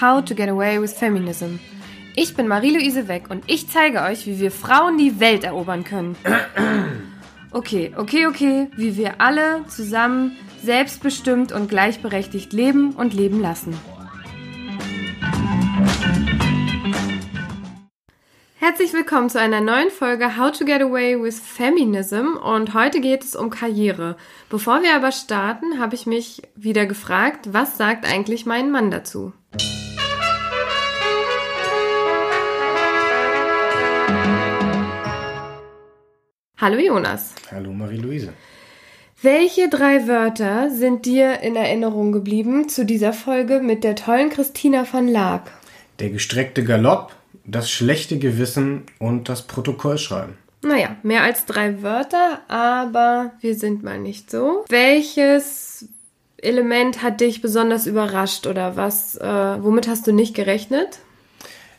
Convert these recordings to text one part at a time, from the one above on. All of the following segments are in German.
How to Get Away with Feminism. Ich bin Marie-Louise Weck und ich zeige euch, wie wir Frauen die Welt erobern können. Okay, okay, okay, wie wir alle zusammen selbstbestimmt und gleichberechtigt leben und leben lassen. Herzlich willkommen zu einer neuen Folge How to Get Away with Feminism und heute geht es um Karriere. Bevor wir aber starten, habe ich mich wieder gefragt, was sagt eigentlich mein Mann dazu? Hallo Jonas. Hallo Marie-Louise. Welche drei Wörter sind dir in Erinnerung geblieben zu dieser Folge mit der tollen Christina van Laak? Der gestreckte Galopp, das schlechte Gewissen und das Protokollschreiben. Naja, mehr als drei Wörter, aber wir sind mal nicht so. Welches Element hat dich besonders überrascht oder was, äh, womit hast du nicht gerechnet?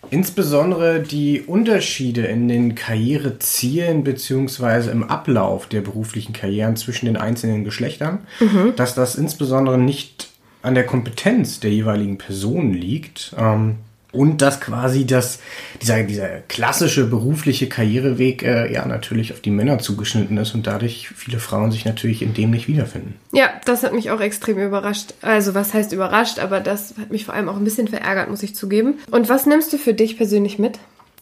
Insbesondere die Unterschiede in den Karrierezielen beziehungsweise im Ablauf der beruflichen Karrieren zwischen den einzelnen Geschlechtern, mhm. dass das insbesondere nicht an der Kompetenz der jeweiligen Person liegt, ähm, und dass quasi das, dieser, dieser klassische berufliche Karriereweg äh, ja natürlich auf die Männer zugeschnitten ist und dadurch viele Frauen sich natürlich in dem nicht wiederfinden. Ja, das hat mich auch extrem überrascht. Also was heißt überrascht, aber das hat mich vor allem auch ein bisschen verärgert, muss ich zugeben. Und was nimmst du für dich persönlich mit?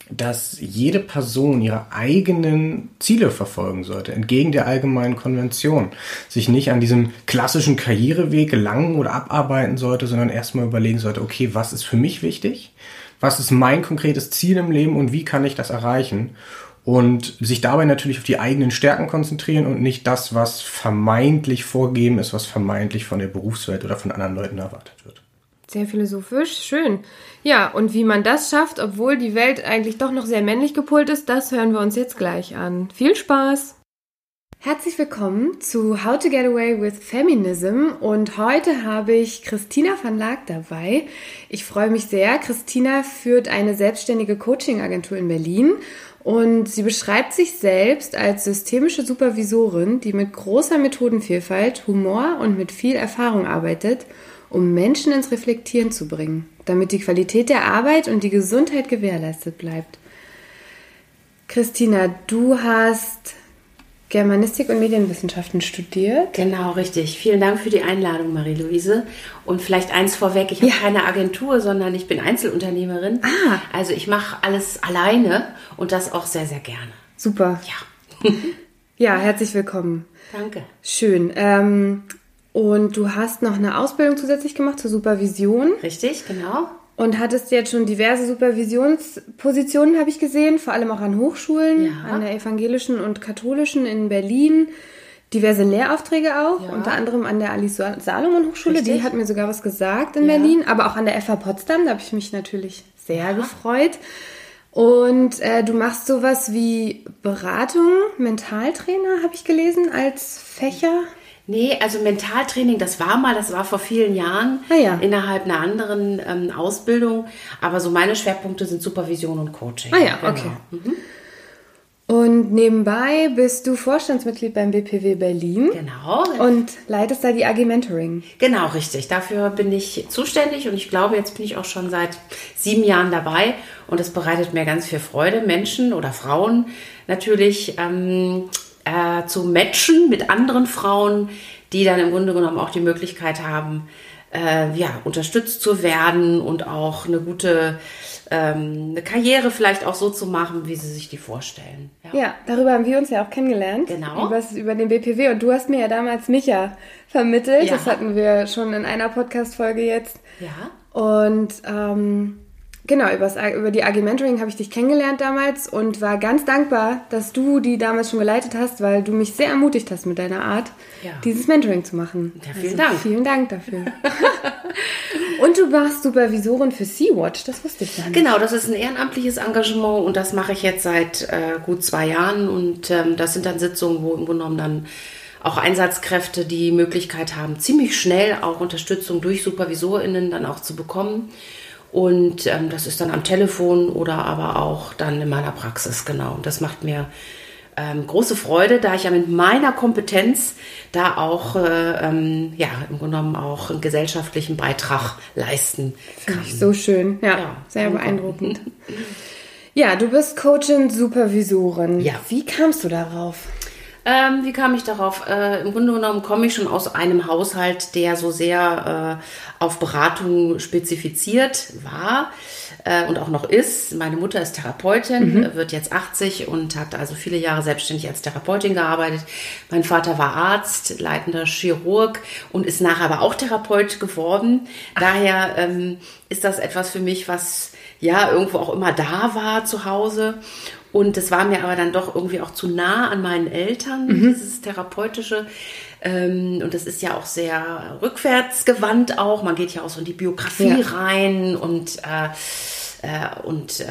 Dass jede Person ihre eigenen Ziele verfolgen sollte, entgegen der allgemeinen Konvention. Sich nicht an diesem klassischen Karriereweg gelangen oder abarbeiten sollte, sondern erstmal überlegen sollte, okay, was ist für mich wichtig? Was ist mein konkretes Ziel im Leben und wie kann ich das erreichen? Und sich dabei natürlich auf die eigenen Stärken konzentrieren und nicht das, was vermeintlich vorgegeben ist, was vermeintlich von der Berufswelt oder von anderen Leuten erwartet wird. Sehr philosophisch, schön. Ja, und wie man das schafft, obwohl die Welt eigentlich doch noch sehr männlich gepolt ist, das hören wir uns jetzt gleich an. Viel Spaß! Herzlich willkommen zu How to Get Away with Feminism und heute habe ich Christina van Laak dabei. Ich freue mich sehr. Christina führt eine selbstständige Coaching-Agentur in Berlin und sie beschreibt sich selbst als systemische Supervisorin, die mit großer Methodenvielfalt, Humor und mit viel Erfahrung arbeitet – um Menschen ins Reflektieren zu bringen, damit die Qualität der Arbeit und die Gesundheit gewährleistet bleibt. Christina, du hast Germanistik und Medienwissenschaften studiert. Genau, richtig. Vielen Dank für die Einladung, Marie-Louise. Und vielleicht eins vorweg, ich habe ja. keine Agentur, sondern ich bin Einzelunternehmerin. Ah. Also ich mache alles alleine und das auch sehr, sehr gerne. Super. Ja. ja, herzlich willkommen. Danke. Schön. Ähm, und du hast noch eine Ausbildung zusätzlich gemacht zur Supervision. Richtig, genau. Und hattest jetzt schon diverse Supervisionspositionen, habe ich gesehen, vor allem auch an Hochschulen, ja. an der evangelischen und katholischen in Berlin. Diverse Lehraufträge auch, ja. unter anderem an der Alice Salomon Hochschule, Richtig. die hat mir sogar was gesagt in ja. Berlin, aber auch an der FH Potsdam, da habe ich mich natürlich sehr gefreut. Und äh, du machst sowas wie Beratung, Mentaltrainer, habe ich gelesen, als Fächer. Nee, also Mentaltraining, das war mal, das war vor vielen Jahren ah, ja. innerhalb einer anderen ähm, Ausbildung. Aber so meine Schwerpunkte sind Supervision und Coaching. Ah ja, genau. okay. Mhm. Und nebenbei bist du Vorstandsmitglied beim BPW Berlin. Genau. Und leitest da die AG Mentoring. Genau, richtig. Dafür bin ich zuständig und ich glaube, jetzt bin ich auch schon seit sieben Jahren dabei und es bereitet mir ganz viel Freude, Menschen oder Frauen natürlich ähm, äh, zu matchen mit anderen Frauen, die dann im Grunde genommen auch die Möglichkeit haben, äh, ja, unterstützt zu werden und auch eine gute ähm, eine Karriere vielleicht auch so zu machen, wie sie sich die vorstellen. Ja. ja, darüber haben wir uns ja auch kennengelernt. Genau. Über, über den BPW. Und du hast mir ja damals Micha vermittelt. Ja. Das hatten wir schon in einer Podcast-Folge jetzt. Ja. Und ähm, Genau, über die AG Mentoring habe ich dich kennengelernt damals und war ganz dankbar, dass du die damals schon geleitet hast, weil du mich sehr ermutigt hast mit deiner Art, ja. dieses Mentoring zu machen. Ja, vielen also, Dank. Vielen Dank dafür. und du warst Supervisorin für Sea-Watch, das wusste ich nicht. Genau, das ist ein ehrenamtliches Engagement und das mache ich jetzt seit äh, gut zwei Jahren und ähm, das sind dann Sitzungen, wo im Grunde genommen dann auch Einsatzkräfte die Möglichkeit haben, ziemlich schnell auch Unterstützung durch SupervisorInnen dann auch zu bekommen. Und ähm, das ist dann am Telefon oder aber auch dann in meiner Praxis, genau. Und das macht mir ähm, große Freude, da ich ja mit meiner Kompetenz da auch, äh, ähm, ja, im Grunde genommen auch einen gesellschaftlichen Beitrag leisten kann. Finde ich so schön. Ja, Ja, sehr beeindruckend. Ja, du bist Coachin, Supervisorin. Ja. Wie kamst du darauf? Ähm, wie kam ich darauf? Äh, Im Grunde genommen komme ich schon aus einem Haushalt, der so sehr äh, auf Beratung spezifiziert war äh, und auch noch ist. Meine Mutter ist Therapeutin, wird jetzt 80 und hat also viele Jahre selbstständig als Therapeutin gearbeitet. Mein Vater war Arzt, leitender Chirurg und ist nachher aber auch Therapeut geworden. Daher ähm, ist das etwas für mich, was ja irgendwo auch immer da war zu Hause. Und es war mir aber dann doch irgendwie auch zu nah an meinen Eltern, dieses Therapeutische. Ähm, und das ist ja auch sehr rückwärtsgewandt auch. Man geht ja auch so in die Biografie Ja. rein und, äh, äh, und äh,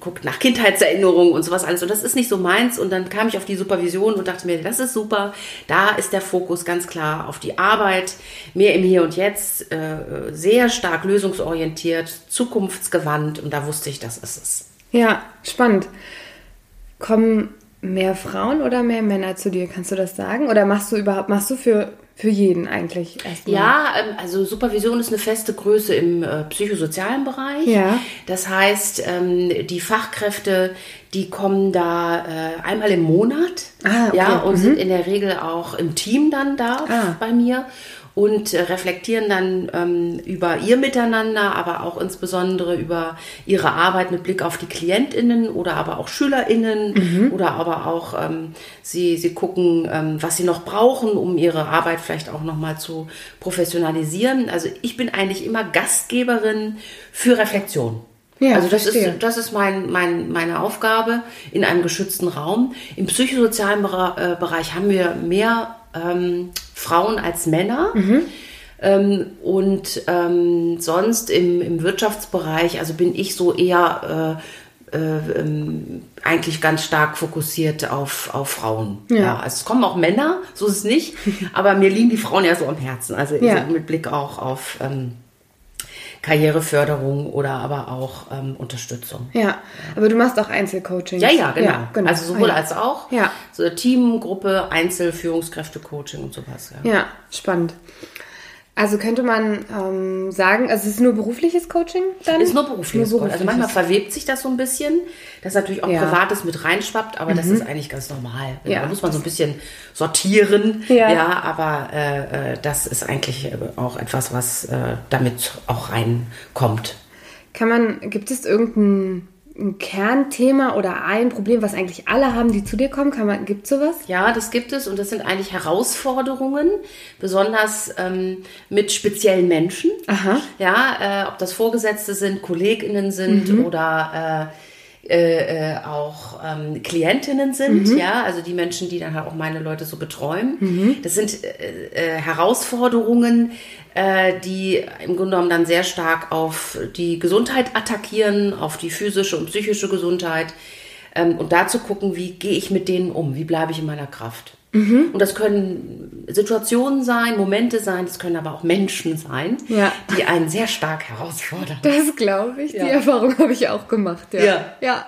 guckt nach Kindheitserinnerungen und sowas alles. Und das ist nicht so meins. Und dann kam ich auf die Supervision und dachte mir, das ist super. Da ist der Fokus ganz klar auf die Arbeit, mehr im Hier und Jetzt, äh, sehr stark lösungsorientiert, zukunftsgewandt. Und da wusste ich, das ist es. Ja, spannend. Kommen mehr Frauen oder mehr Männer zu dir? Kannst du das sagen? Oder machst du überhaupt, machst du für, für jeden eigentlich erstmal? Ja, ähm, also Supervision ist eine feste Größe im äh, psychosozialen Bereich. Ja. Das heißt, ähm, die Fachkräfte, die kommen da äh, einmal im Monat. Ah, okay. Ja, und sind in der Regel auch im Team dann da Ah. bei mir und äh, reflektieren dann ähm, über ihr Miteinander, aber auch insbesondere über ihre Arbeit mit Blick auf die KlientInnen oder aber auch SchülerInnen oder aber auch ähm, sie, sie gucken, ähm, was sie noch brauchen, um ihre Arbeit vielleicht auch nochmal zu professionalisieren. Also ich bin eigentlich immer Gastgeberin für Reflexion. Ja, also das verstehe. ist, das ist mein, mein, meine Aufgabe in einem geschützten Raum. Im psychosozialen äh, Bereich haben wir mehr ähm, Frauen als Männer. Ähm, und ähm, sonst im, im Wirtschaftsbereich, also bin ich so eher äh, äh, ähm, eigentlich ganz stark fokussiert auf, auf Frauen. Ja. also es kommen auch Männer, so ist es nicht, aber mir liegen die Frauen ja so am Herzen. Also Ja. mit Blick auch auf ähm, Karriereförderung oder aber auch ähm, Unterstützung. Ja, aber du machst auch Einzelcoaching. Ja, ja, genau. Also sowohl Ah, ja. als auch. Ja. So Team, Gruppe, Einzel, Führungskräfte-Coaching und sowas. Ja. Ja, spannend. Also könnte man ähm, sagen, also es ist nur berufliches Coaching dann? Ist nur berufliches. Nur Coaching. Also manchmal berufliches. verwebt sich das so ein bisschen, dass natürlich auch Ja. Mhm. Privates mit reinschwappt, aber das ist eigentlich ganz normal. Ja. Da muss man so ein bisschen sortieren. Ja. aber äh, äh, das ist eigentlich äh, auch etwas, was äh, damit auch reinkommt. Kann man, gibt es irgendein ein Kernthema oder ein Problem, was eigentlich alle haben, die zu dir kommen? Kann gibt sowas? Ja, das gibt es und das sind eigentlich Herausforderungen, besonders ähm, mit speziellen Menschen. Aha. Ja, äh, ob das Vorgesetzte sind, KollegInnen sind oder äh, äh, äh, auch ähm, Klientinnen sind, ja, also die Menschen, die dann halt auch meine Leute so betreuen. Das sind äh, äh, Herausforderungen, äh, die im Grunde genommen dann sehr stark auf die Gesundheit attackieren, auf die physische und psychische Gesundheit. Ähm, und da zu gucken, wie gehe ich mit denen um, wie bleibe ich in meiner Kraft. Und das können Situationen sein, Momente sein, das können aber auch Menschen sein, Ja. die einen sehr stark herausfordern. Das glaube ich. Ja. Die Erfahrung habe ich auch gemacht. Ja. Ja. ja.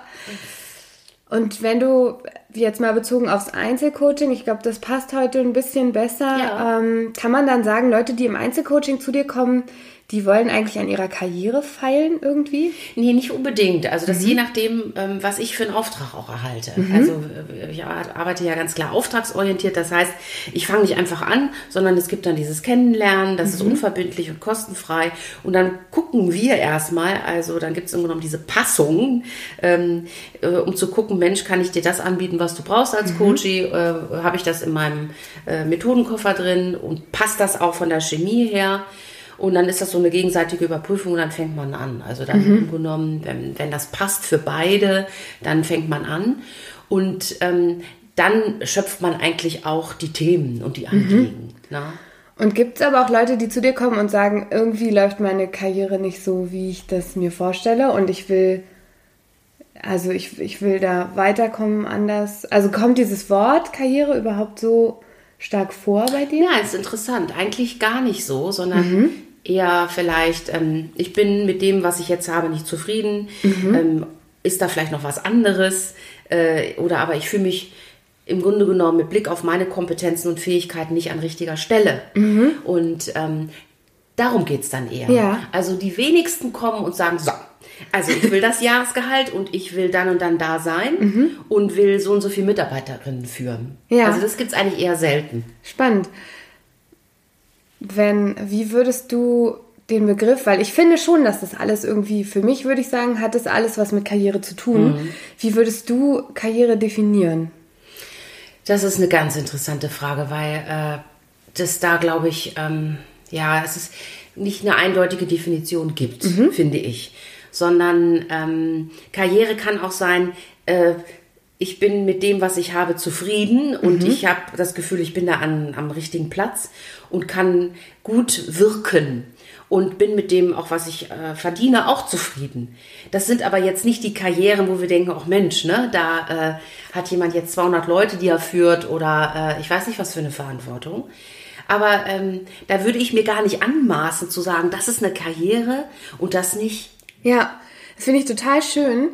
Und wenn du jetzt mal bezogen aufs Einzelcoaching, ich glaube, das passt heute ein bisschen besser, Ja. ähm, kann man dann sagen, Leute, die im Einzelcoaching zu dir kommen, die wollen eigentlich an ihrer Karriere feilen irgendwie? Nee, nicht unbedingt. Also Mhm. das je nachdem, ähm, was ich für einen Auftrag auch erhalte. Also äh, ich ar- arbeite ja ganz klar auftragsorientiert. Das heißt, ich fange nicht einfach an, sondern es gibt dann dieses Kennenlernen, das Mhm. ist unverbindlich und kostenfrei. Und dann gucken wir erstmal, also dann gibt es im Grunde genommen diese Passung, ähm, äh, um zu gucken, Mensch, kann ich dir das anbieten, was du brauchst Mhm. als Coachie? Äh, Habe ich das in meinem äh, Methodenkoffer drin und passt das auch von der Chemie her? Und dann ist das so eine gegenseitige Überprüfung und dann fängt man an. Also dann Grunde genommen, wenn, wenn das passt für beide, dann fängt man an. Und ähm, dann schöpft man eigentlich auch die Themen und die Anliegen. Na? Und gibt es aber auch Leute, die zu dir kommen und sagen, irgendwie läuft meine Karriere nicht so, wie ich das mir vorstelle und ich will, also ich, ich will da weiterkommen anders. Also kommt dieses Wort Karriere überhaupt so stark vor bei dir? Ja, ist interessant. Eigentlich gar nicht so, sondern eher vielleicht, ähm, ich bin mit dem, was ich jetzt habe, nicht zufrieden. Ähm, ist da vielleicht noch was anderes? Äh, oder aber ich fühle mich im Grunde genommen mit Blick auf meine Kompetenzen und Fähigkeiten nicht an richtiger Stelle. Und ähm, darum geht es dann eher. Ja. Also die wenigsten kommen und sagen, so, also ich will das Jahresgehalt und ich will dann und dann da sein und will so und so viele Mitarbeiterinnen führen. Ja. Also das gibt es eigentlich eher selten. Spannend. Wenn, wie würdest du den Begriff, weil ich finde schon, dass das alles irgendwie, für mich würde ich sagen, hat das alles was mit Karriere zu tun. Wie würdest du Karriere definieren? Das ist eine ganz interessante Frage, weil äh, das da, glaube ich, ähm, ja, es ist nicht eine eindeutige Definition gibt, finde ich. Sondern ähm, Karriere kann auch sein, äh, ich bin mit dem, was ich habe, zufrieden und ich habe das Gefühl, ich bin da an, am richtigen Platz und kann gut wirken und bin mit dem, auch was ich äh, verdiene, auch zufrieden. Das sind aber jetzt nicht die Karrieren, wo wir denken, auch Mensch, ne, da äh, hat jemand jetzt 200 Leute, die er führt oder äh, ich weiß nicht, was für eine Verantwortung. Aber ähm, da würde ich mir gar nicht anmaßen zu sagen, das ist eine Karriere und das nicht. Ja, das finde ich total schön,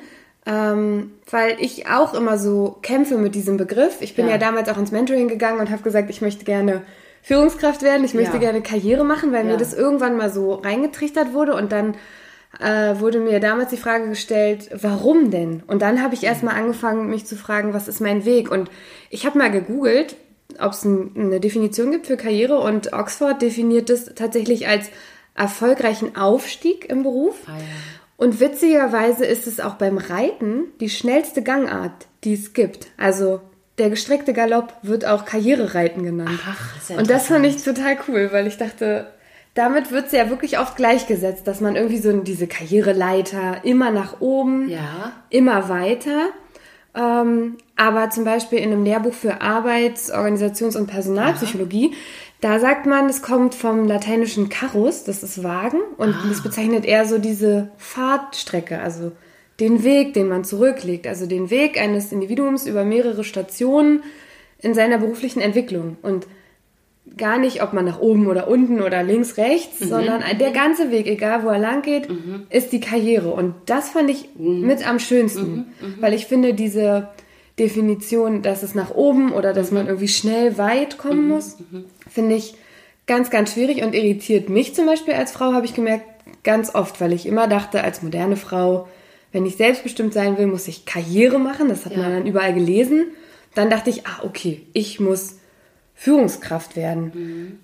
ähm, weil ich auch immer so kämpfe mit diesem Begriff. Ich bin ja, Ja. damals auch ins Mentoring gegangen und habe gesagt, ich möchte gerne Führungskraft werden, ich möchte Ja. gerne Karriere machen, weil mir Ja. das irgendwann mal so reingetrichtert wurde und dann äh, wurde mir damals die Frage gestellt, warum denn? Und dann habe ich erstmal angefangen, mich zu fragen, was ist mein Weg? Und ich habe mal gegoogelt, ob es ein, eine Definition gibt für Karriere und Oxford definiert es tatsächlich als erfolgreichen Aufstieg im Beruf. Ah, ja. Und witzigerweise ist es auch beim Reiten die schnellste Gangart, die es gibt. Also der gestreckte Galopp wird auch Karrierereiten genannt. Ach, ja Und das fand ich total cool, weil ich dachte, damit wird es ja wirklich oft gleichgesetzt, dass man irgendwie so diese Karriereleiter immer nach oben, Ja. immer weiter. Ähm, aber zum Beispiel in einem Lehrbuch für Arbeits-, Organisations- und Personalpsychologie, da sagt man, es kommt vom lateinischen carus, das ist Wagen, und das bezeichnet eher so diese Fahrtstrecke, also den Weg, den man zurücklegt, also den Weg eines Individuums über mehrere Stationen in seiner beruflichen Entwicklung. Und gar nicht, ob man nach oben oder unten oder links, rechts, sondern der ganze Weg, egal wo er lang geht, ist die Karriere. Und das fand ich mit am schönsten, weil ich finde diese Definition, dass es nach oben oder dass man irgendwie schnell weit kommen muss, finde ich ganz, ganz schwierig und irritiert mich zum Beispiel als Frau, habe ich gemerkt, ganz oft, weil ich immer dachte, als moderne Frau, wenn ich selbstbestimmt sein will, muss ich Karriere machen. Das hat man dann überall gelesen. Dann dachte ich, ah, okay, ich muss Führungskraft werden.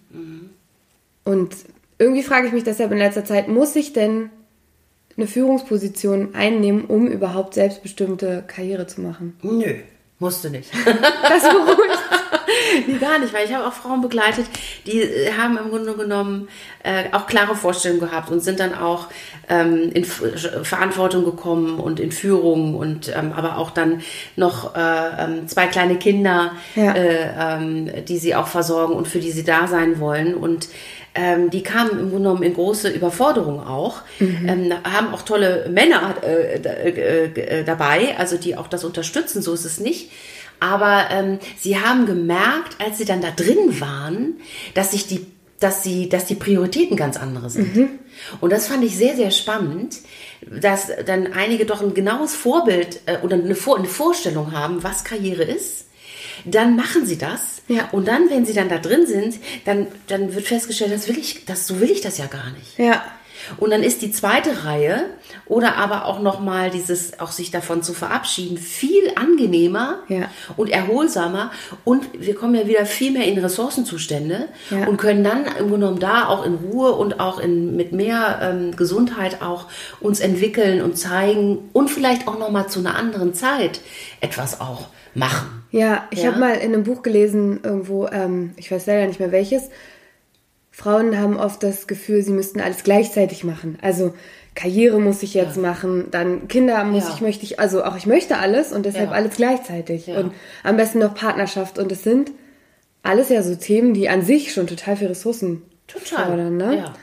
Und irgendwie frage ich mich deshalb in letzter Zeit, muss ich denn eine Führungsposition einnehmen, um überhaupt selbstbestimmte Karriere zu machen? Nö, musste nicht. Das beruhigt. nee, gar nicht, weil ich habe auch Frauen begleitet, die äh, haben im Grunde genommen äh, auch klare Vorstellungen gehabt und sind dann auch ähm, in F Verantwortung gekommen und in Führung und ähm, aber auch dann noch äh, ähm, zwei kleine Kinder, Ja. äh, ähm, die sie auch versorgen und für die sie da sein wollen und ähm, die kamen im Grunde genommen in große Überforderung auch, ähm, haben auch tolle Männer äh, äh, äh, dabei, also die auch das unterstützen, so ist es nicht. Aber ähm, sie haben gemerkt, als sie dann da drin waren, dass sich die, dass sie, dass die Prioritäten ganz andere sind. Und das fand ich sehr, sehr spannend, dass dann einige doch ein genaues Vorbild äh, oder eine, Vor eine Vorstellung haben, was Karriere ist. Dann machen sie das. Ja. Und dann, wenn sie dann da drin sind, dann, dann wird festgestellt, das will ich, das, so will ich das ja gar nicht. Ja. Und dann ist die zweite Reihe oder aber auch nochmal dieses, auch sich davon zu verabschieden, viel angenehmer Ja. und erholsamer. Und wir kommen ja wieder viel mehr in Ressourcenzustände Ja. und können dann im Grunde genommen da auch in Ruhe und auch in, mit mehr ähm, Gesundheit auch uns entwickeln und zeigen und vielleicht auch nochmal zu einer anderen Zeit etwas auch machen. Ja, ich Ja. habe mal in einem Buch gelesen, irgendwo, ähm, ich weiß leider nicht mehr welches, Frauen haben oft das Gefühl, sie müssten alles gleichzeitig machen. Also Karriere muss ich jetzt machen, dann Kinder muss Ja. ich, möchte ich, also auch ich möchte alles und deshalb Ja. alles gleichzeitig. Ja. Und am besten noch Partnerschaft. Und es sind alles ja so Themen, die an sich schon total viel Ressourcen fordern. Ne? Ja.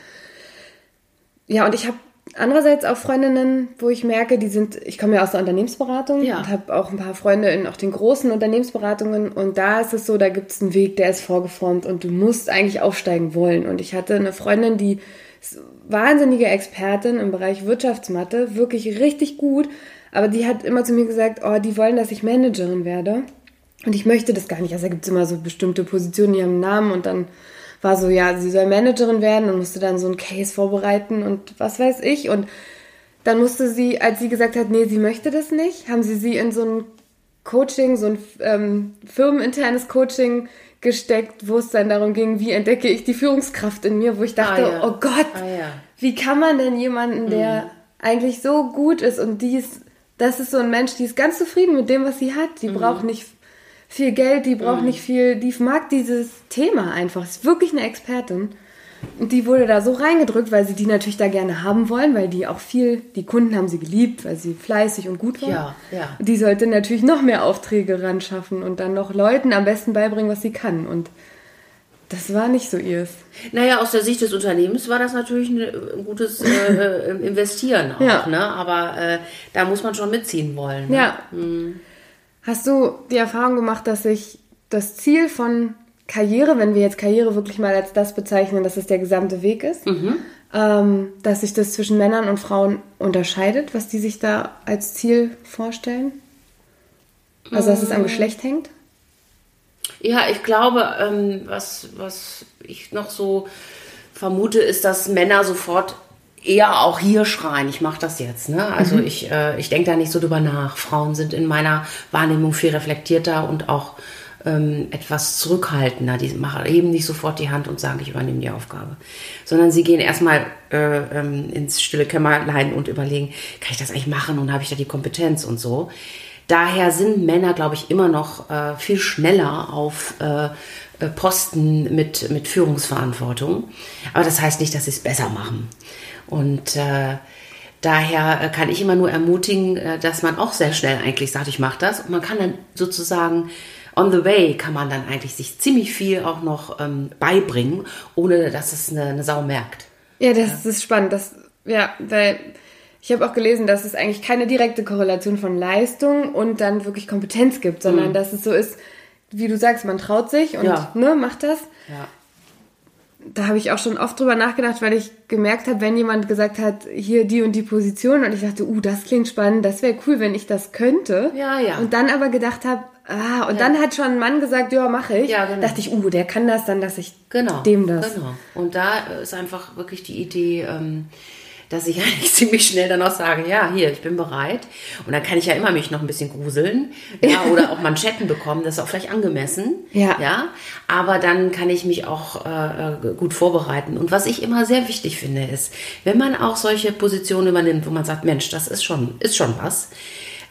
Ja, und ich habe andererseits auch Freundinnen, wo ich merke, die sind, ich komme ja aus der Unternehmensberatung Ja. und habe auch ein paar Freunde in auch den großen Unternehmensberatungen und da ist es so, da gibt es einen Weg, der ist vorgeformt und du musst eigentlich aufsteigen wollen. Und ich hatte eine Freundin, die wahnsinnige Expertin im Bereich Wirtschaftsmathe, wirklich richtig gut, aber die hat immer zu mir gesagt, oh, die wollen, dass ich Managerin werde. Und ich möchte das gar nicht. Also da gibt es immer so bestimmte Positionen, die haben einen Namen und dann war so, ja, sie soll Managerin werden und musste dann so ein Case vorbereiten und was weiß ich. Und dann musste sie, als sie gesagt hat, nee, sie möchte das nicht, haben sie sie in so ein Coaching, so ein ähm, firmeninternes Coaching gesteckt, wo es dann darum ging, wie entdecke ich die Führungskraft in mir, wo ich dachte, Ah, ja. oh Gott, Ah, ja. wie kann man denn jemanden, der eigentlich so gut ist und die ist, das ist so ein Mensch, die ist ganz zufrieden mit dem, was sie hat. Die braucht nicht viel Geld, die braucht nicht viel, die mag dieses Thema einfach. Ist wirklich eine Expertin. Und die wurde da so reingedrückt, weil sie die natürlich da gerne haben wollen, weil die auch viel, die Kunden haben sie geliebt, weil sie fleißig und gut war. Ja, ja. Die sollte natürlich noch mehr Aufträge ran schaffen und dann noch Leuten am besten beibringen, was sie kann. Und das war nicht so ihrs. Naja, aus der Sicht des Unternehmens war das natürlich ein, gutes äh, äh, Investieren auch, Ja. ne? Aber äh, da muss man schon mitziehen wollen. Ne? Ja. Hast du die Erfahrung gemacht, dass sich das Ziel von Karriere, wenn wir jetzt Karriere wirklich mal als das bezeichnen, dass es der gesamte Weg ist, ähm, dass sich das zwischen Männern und Frauen unterscheidet, was die sich da als Ziel vorstellen? Also, dass es am Geschlecht hängt? Ja, ich glaube, ähm, was, was ich noch so vermute, ist, dass Männer sofort eher auch hier schreien, ich mache das jetzt. Ne? Also ich, äh, ich denke da nicht so drüber nach. Frauen sind in meiner Wahrnehmung viel reflektierter und auch ähm, etwas zurückhaltender. Die machen eben nicht sofort die Hand und sagen, ich übernehme die Aufgabe. Sondern sie gehen erstmal äh, ähm, ins stille Kämmerlein und überlegen, kann ich das eigentlich machen und habe ich da die Kompetenz und so. Daher sind Männer, glaube ich, immer noch äh, viel schneller auf äh, Posten mit, mit Führungsverantwortung. Aber das heißt nicht, dass sie es besser machen. Und äh, daher äh, kann ich immer nur ermutigen, äh, dass man auch sehr schnell eigentlich sagt, ich mache das. Und man kann dann sozusagen on the way kann man dann eigentlich sich ziemlich viel auch noch ähm, beibringen, ohne dass es eine, eine Sau merkt. Ja, das ist spannend. Das, ja, weil ich habe auch gelesen, dass es eigentlich keine direkte Korrelation von Leistung und dann wirklich Kompetenz gibt, sondern dass es so ist, wie du sagst, man traut sich und Ja. ne, macht das. Ja. Da habe ich auch schon oft drüber nachgedacht, weil ich gemerkt habe, wenn jemand gesagt hat, hier die und die Position und ich dachte, uh, das klingt spannend, das wäre cool, wenn ich das könnte. Ja, ja. Und dann aber gedacht habe, ah, und dann hat schon ein Mann gesagt, ja, mache ich. Ja, genau. Dachte ich, uh, der kann das, dann lasse ich Genau. dem das. Genau. Und da ist einfach wirklich die Idee, ähm, dass ich eigentlich ziemlich schnell dann auch sage, ja, hier, ich bin bereit. Und dann kann ich ja immer mich noch ein bisschen gruseln. Ja, oder auch Manschetten bekommen, das ist auch vielleicht angemessen. Ja. Ja. Aber dann kann ich mich auch äh, äh, gut vorbereiten. Und was ich immer sehr wichtig finde, ist, wenn man auch solche Positionen übernimmt, wo man sagt, Mensch, das ist schon, ist schon was.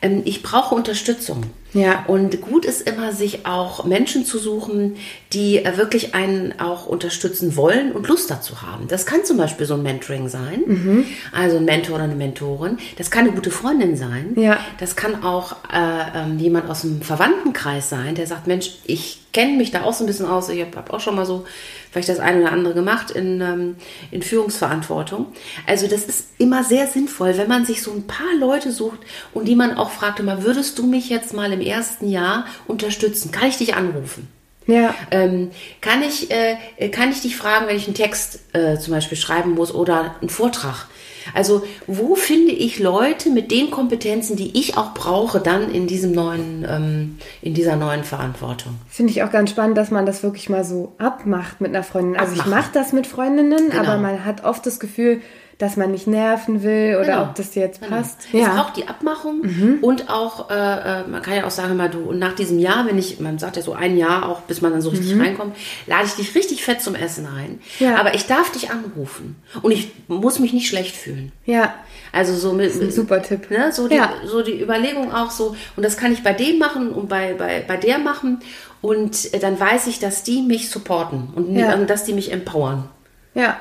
Ähm, ich brauche Unterstützung. Ja. Und gut ist immer, sich auch Menschen zu suchen, die äh, wirklich einen auch unterstützen wollen und Lust dazu haben. Das kann zum Beispiel so ein Mentoring sein, Mhm. also ein Mentor oder eine Mentorin. Das kann eine gute Freundin sein. Ja. Das kann auch äh, ähm, jemand aus dem Verwandtenkreis sein, der sagt, Mensch, ich kenne mich da auch so ein bisschen aus. Ich habe hab auch schon mal so vielleicht das eine oder andere gemacht in, ähm, in Führungsverantwortung. Also das ist immer sehr sinnvoll, wenn man sich so ein paar Leute sucht und die man auch fragt, würdest du mich jetzt mal im ersten Jahr unterstützen? Kann ich dich anrufen? Ja. Ähm, kann, ich, äh, kann ich dich fragen, wenn ich einen Text äh, zum Beispiel schreiben muss oder einen Vortrag? Also wo finde ich Leute mit den Kompetenzen, die ich auch brauche, dann in diesem neuen, ähm, in dieser neuen Verantwortung? Finde ich auch ganz spannend, dass man das wirklich mal so abmacht mit einer Freundin. Also ich Abmachen. mache das mit Freundinnen, Genau. aber man hat oft das Gefühl, dass man nicht nerven will oder Genau. ob das dir jetzt Genau. passt. Es braucht die Abmachung und auch, äh, äh, man kann ja auch sagen, mal du, und nach diesem Jahr, wenn ich, man sagt ja so ein Jahr auch, bis man dann so richtig reinkommt, lade ich dich richtig fett zum Essen ein. Ja. Aber ich darf dich anrufen und ich muss mich nicht schlecht fühlen. Ja, Also so mit, ein super Tipp. Ne, so, die, Ja. so die Überlegung auch so, und das kann ich bei dem machen und bei, bei, bei der machen. Und äh, dann weiß ich, dass die mich supporten und Ja. und dass die mich empowern. ja,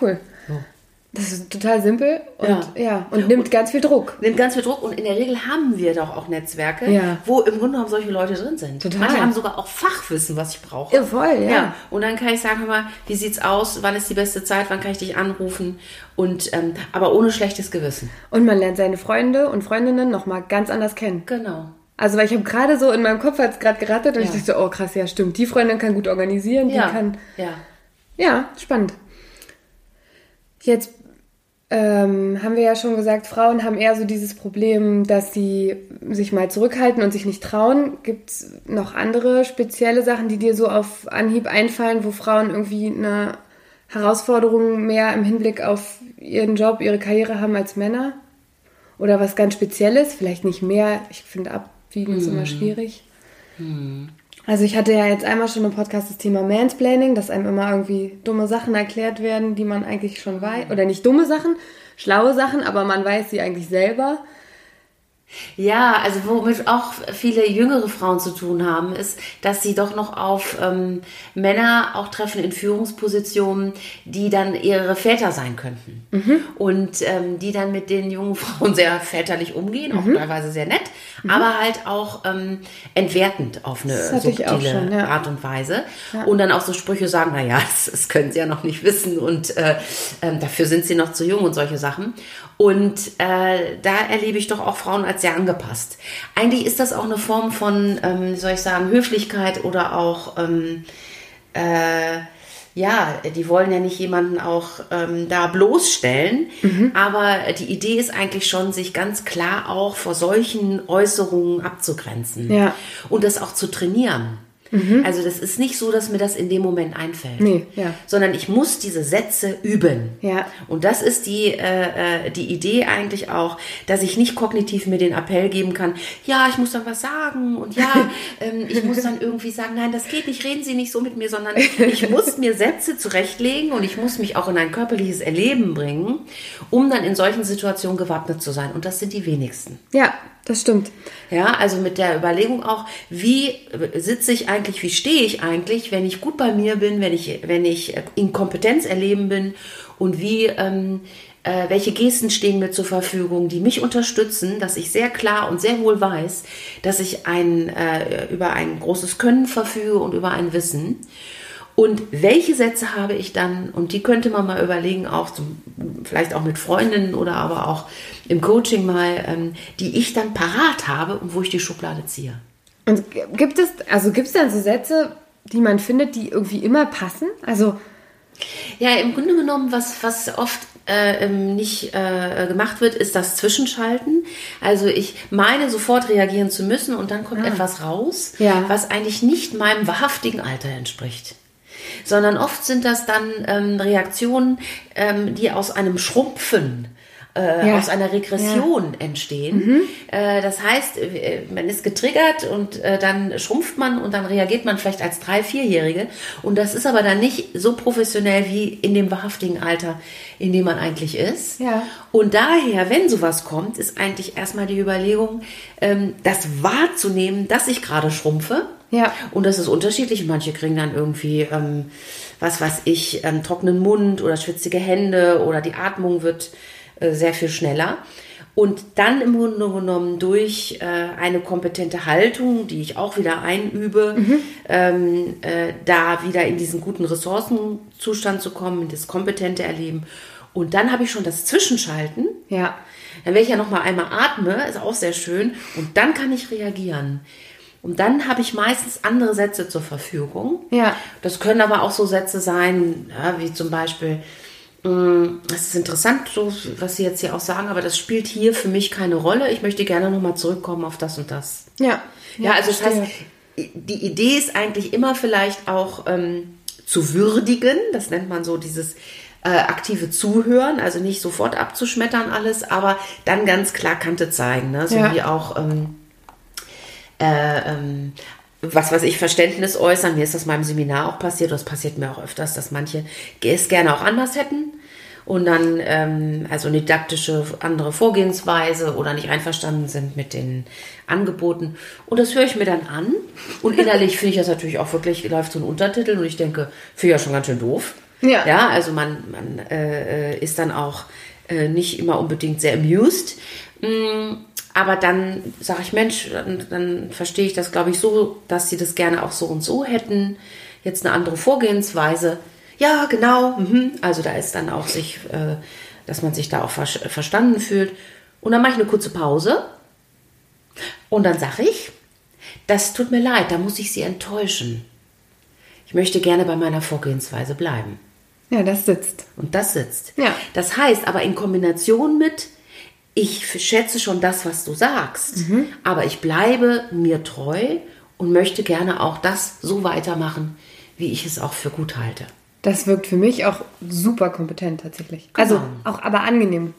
cool. Das ist total simpel und ja, Ja. und nimmt ganz viel Druck. Nimmt ganz viel Druck und in der Regel haben wir doch auch Netzwerke, Ja. wo im Grunde genommen solche Leute drin sind. Total. Manche haben sogar auch Fachwissen, was ich brauche. Ja, voll, ja. Und dann kann ich sagen, hör mal, wie sieht's aus? Wann ist die beste Zeit? Wann kann ich dich anrufen? Und ähm, aber ohne schlechtes Gewissen. Und man lernt seine Freunde und Freundinnen nochmal ganz anders kennen. Genau. Also weil ich habe gerade so in meinem Kopf hat es gerade gerattet und ich Ja. dachte, oh krass, ja stimmt, die Freundin kann gut organisieren, die Ja. kann ja. Ja, spannend. Jetzt ähm, haben wir ja schon gesagt, Frauen haben eher so dieses Problem, dass sie sich mal zurückhalten und sich nicht trauen. Gibt es noch andere spezielle Sachen, die dir so auf Anhieb einfallen, wo Frauen irgendwie eine Herausforderung mehr im Hinblick auf ihren Job, ihre Karriere haben als Männer? Oder was ganz Spezielles? Vielleicht nicht mehr. Ich finde, abwiegen hm. ist immer schwierig. Hm. Also ich hatte ja jetzt einmal schon im Podcast das Thema Mansplaining, dass einem immer irgendwie dumme Sachen erklärt werden, die man eigentlich schon weiß. Oder nicht dumme Sachen, schlaue Sachen, aber man weiß sie eigentlich selber. Ja, also womit auch viele jüngere Frauen zu tun haben, ist, dass sie doch noch auf ähm, Männer auch treffen in Führungspositionen, die dann ihre Väter sein könnten. Mhm. Und ähm, die dann mit den jungen Frauen sehr väterlich umgehen, mhm. auch teilweise sehr nett, mhm. aber halt auch ähm, entwertend auf eine subtile schon, ja. Art und Weise. Ja. Und dann auch so Sprüche sagen, naja, das, das können sie ja noch nicht wissen und äh, äh, dafür sind sie noch zu jung und solche Sachen. Und äh, da erlebe ich doch auch Frauen als sehr angepasst. Eigentlich ist das auch eine Form von, ähm, soll ich sagen, Höflichkeit oder auch, ähm, äh, ja, die wollen ja nicht jemanden auch ähm, da bloßstellen, mhm. aber die Idee ist eigentlich schon, sich ganz klar auch vor solchen Äußerungen abzugrenzen ja. und das auch zu trainieren. Mhm. Also das ist nicht so, dass mir das in dem Moment einfällt, nee, ja. sondern ich muss diese Sätze üben. Ja. Und das ist die, äh, äh, die Idee eigentlich auch, dass ich nicht kognitiv mir den Appell geben kann, ja, ich muss dann was sagen und ja, ähm, ich muss dann irgendwie sagen, nein, das geht nicht, reden Sie nicht so mit mir, sondern ich muss mir Sätze zurechtlegen und ich muss mich auch in ein körperliches Erleben bringen, um dann in solchen Situationen gewappnet zu sein. Und das sind die wenigsten. Ja, das stimmt. Ja, also mit der Überlegung auch, wie sitze ich eigentlich, wie stehe ich eigentlich, wenn ich gut bei mir bin, wenn ich, wenn ich in Kompetenz erleben bin und wie, ähm, äh, welche Gesten stehen mir zur Verfügung, die mich unterstützen, dass ich sehr klar und sehr wohl weiß, dass ich ein, äh, über ein großes Können verfüge und über ein Wissen. Und welche Sätze habe ich dann, und die könnte man mal überlegen, auch zum, vielleicht auch mit Freundinnen oder aber auch im Coaching mal, ähm, die ich dann parat habe und wo ich die Schublade ziehe. Und gibt es, also gibt es dann so Sätze, die man findet, die irgendwie immer passen? Also ja, im Grunde genommen, was, was oft äh, ähm, nicht äh, gemacht wird, ist das Zwischenschalten. Also ich meine sofort reagieren zu müssen und dann kommt ah. etwas raus, ja. was eigentlich nicht meinem wahrhaftigen Alter entspricht sondern oft sind das dann ähm, Reaktionen, ähm, die aus einem Schrumpfen äh, ja. aus einer Regression ja. entstehen. Mhm. Äh, das heißt, äh, man ist getriggert und äh, dann schrumpft man und dann reagiert man vielleicht als drei, vierjährige. Und das ist aber dann nicht so professionell wie in dem wahrhaftigen Alter, in dem man eigentlich ist. Ja. Und daher, wenn sowas kommt, ist eigentlich erstmal die Überlegung, ähm, das wahrzunehmen, dass ich gerade schrumpfe ja. Und das ist unterschiedlich. Manche kriegen dann irgendwie, ähm, was weiß ich, ähm, trockenen Mund oder schwitzige Hände oder die Atmung wird äh, sehr viel schneller. Und dann im Grunde genommen durch äh, eine kompetente Haltung, die ich auch wieder einübe, mhm. ähm, äh, da wieder in diesen guten Ressourcenzustand zu kommen, in das kompetente Erleben. Und dann habe ich schon das Zwischenschalten. Ja. Dann werde ich ja noch mal einmal atme, ist auch sehr schön. Und dann kann ich reagieren. Und dann habe ich meistens andere Sätze zur Verfügung. Ja. Das können aber auch so Sätze sein, ja, wie zum Beispiel, mm, das ist interessant, so, was Sie jetzt hier auch sagen, aber das spielt hier für mich keine Rolle. Ich möchte gerne nochmal zurückkommen auf das und das. Ja. Ja, ja also das heißt, die Idee ist eigentlich immer vielleicht auch ähm, zu würdigen. Das nennt man so dieses äh, aktive Zuhören, also nicht sofort abzuschmettern alles, aber dann ganz klar Kante zeigen. Ne? So ja. wie auch. Ähm, äh, ähm, was weiß ich, Verständnis äußern. Mir ist das in meinem Seminar auch passiert, das passiert mir auch öfters, dass manche es gerne auch anders hätten und dann ähm, also eine didaktische andere Vorgehensweise oder nicht einverstanden sind mit den Angeboten. Und das höre ich mir dann an und innerlich finde ich das natürlich auch wirklich, läuft so ein Untertitel und ich denke, finde ich ja schon ganz schön doof. Ja. Ja, also man, man äh ist dann auch äh, nicht immer unbedingt sehr amused. Mm, aber dann sage ich, Mensch, dann, dann verstehe ich das, glaube ich, so, dass sie das gerne auch so und so hätten. Jetzt eine andere Vorgehensweise. Ja, genau. Mhm. Also da ist dann auch sich, äh, dass man sich da auch ver verstanden fühlt. Und dann mache ich eine kurze Pause. Und dann sage ich, das tut mir leid, da muss ich Sie enttäuschen. Ich möchte gerne bei meiner Vorgehensweise bleiben. Ja, das sitzt. Und das sitzt. Ja. Das heißt aber in Kombination mit, ich schätze schon das, was du sagst, Mhm. aber ich bleibe mir treu und möchte gerne auch das so weitermachen, wie ich es auch für gut halte. Das wirkt für mich auch super kompetent tatsächlich. Also Genau. auch aber angenehm.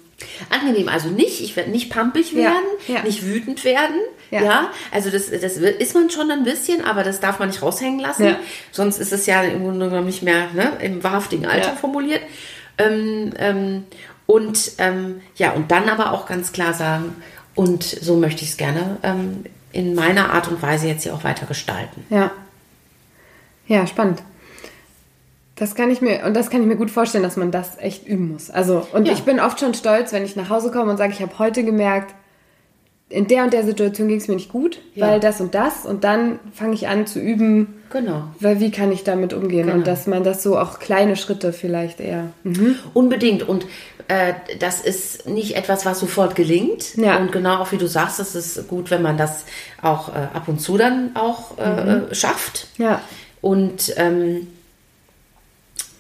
Angenehm, also nicht, ich werde nicht pampig Ja, werden, ja. nicht wütend werden. Ja. Ja. also das, das ist man schon ein bisschen, aber das darf man nicht raushängen lassen. Ja. Sonst ist es ja im Grunde genommen nicht mehr ne, im wahrhaftigen Alter Ja. formuliert. Ähm, ähm, und ähm, ja, und dann aber auch ganz klar sagen, und so möchte ich es gerne ähm, in meiner Art und Weise jetzt hier auch weiter gestalten. Ja. Ja, spannend. Das kann ich mir, und das kann ich mir gut vorstellen, dass man das echt üben muss. Also, und Ja. ich bin oft schon stolz, wenn ich nach Hause komme und sage, ich habe heute gemerkt, in der und der Situation ging es mir nicht gut, Ja. weil das und das. Und dann fange ich an zu üben, Genau. weil wie kann ich damit umgehen? Genau. Und dass man das so auch kleine Schritte vielleicht eher. Mhm. Unbedingt. Und äh, das ist nicht etwas, was sofort gelingt. Ja. Und genau auch wie du sagst, es ist gut, wenn man das auch äh, ab und zu dann auch äh, schafft. Ja. Und ähm,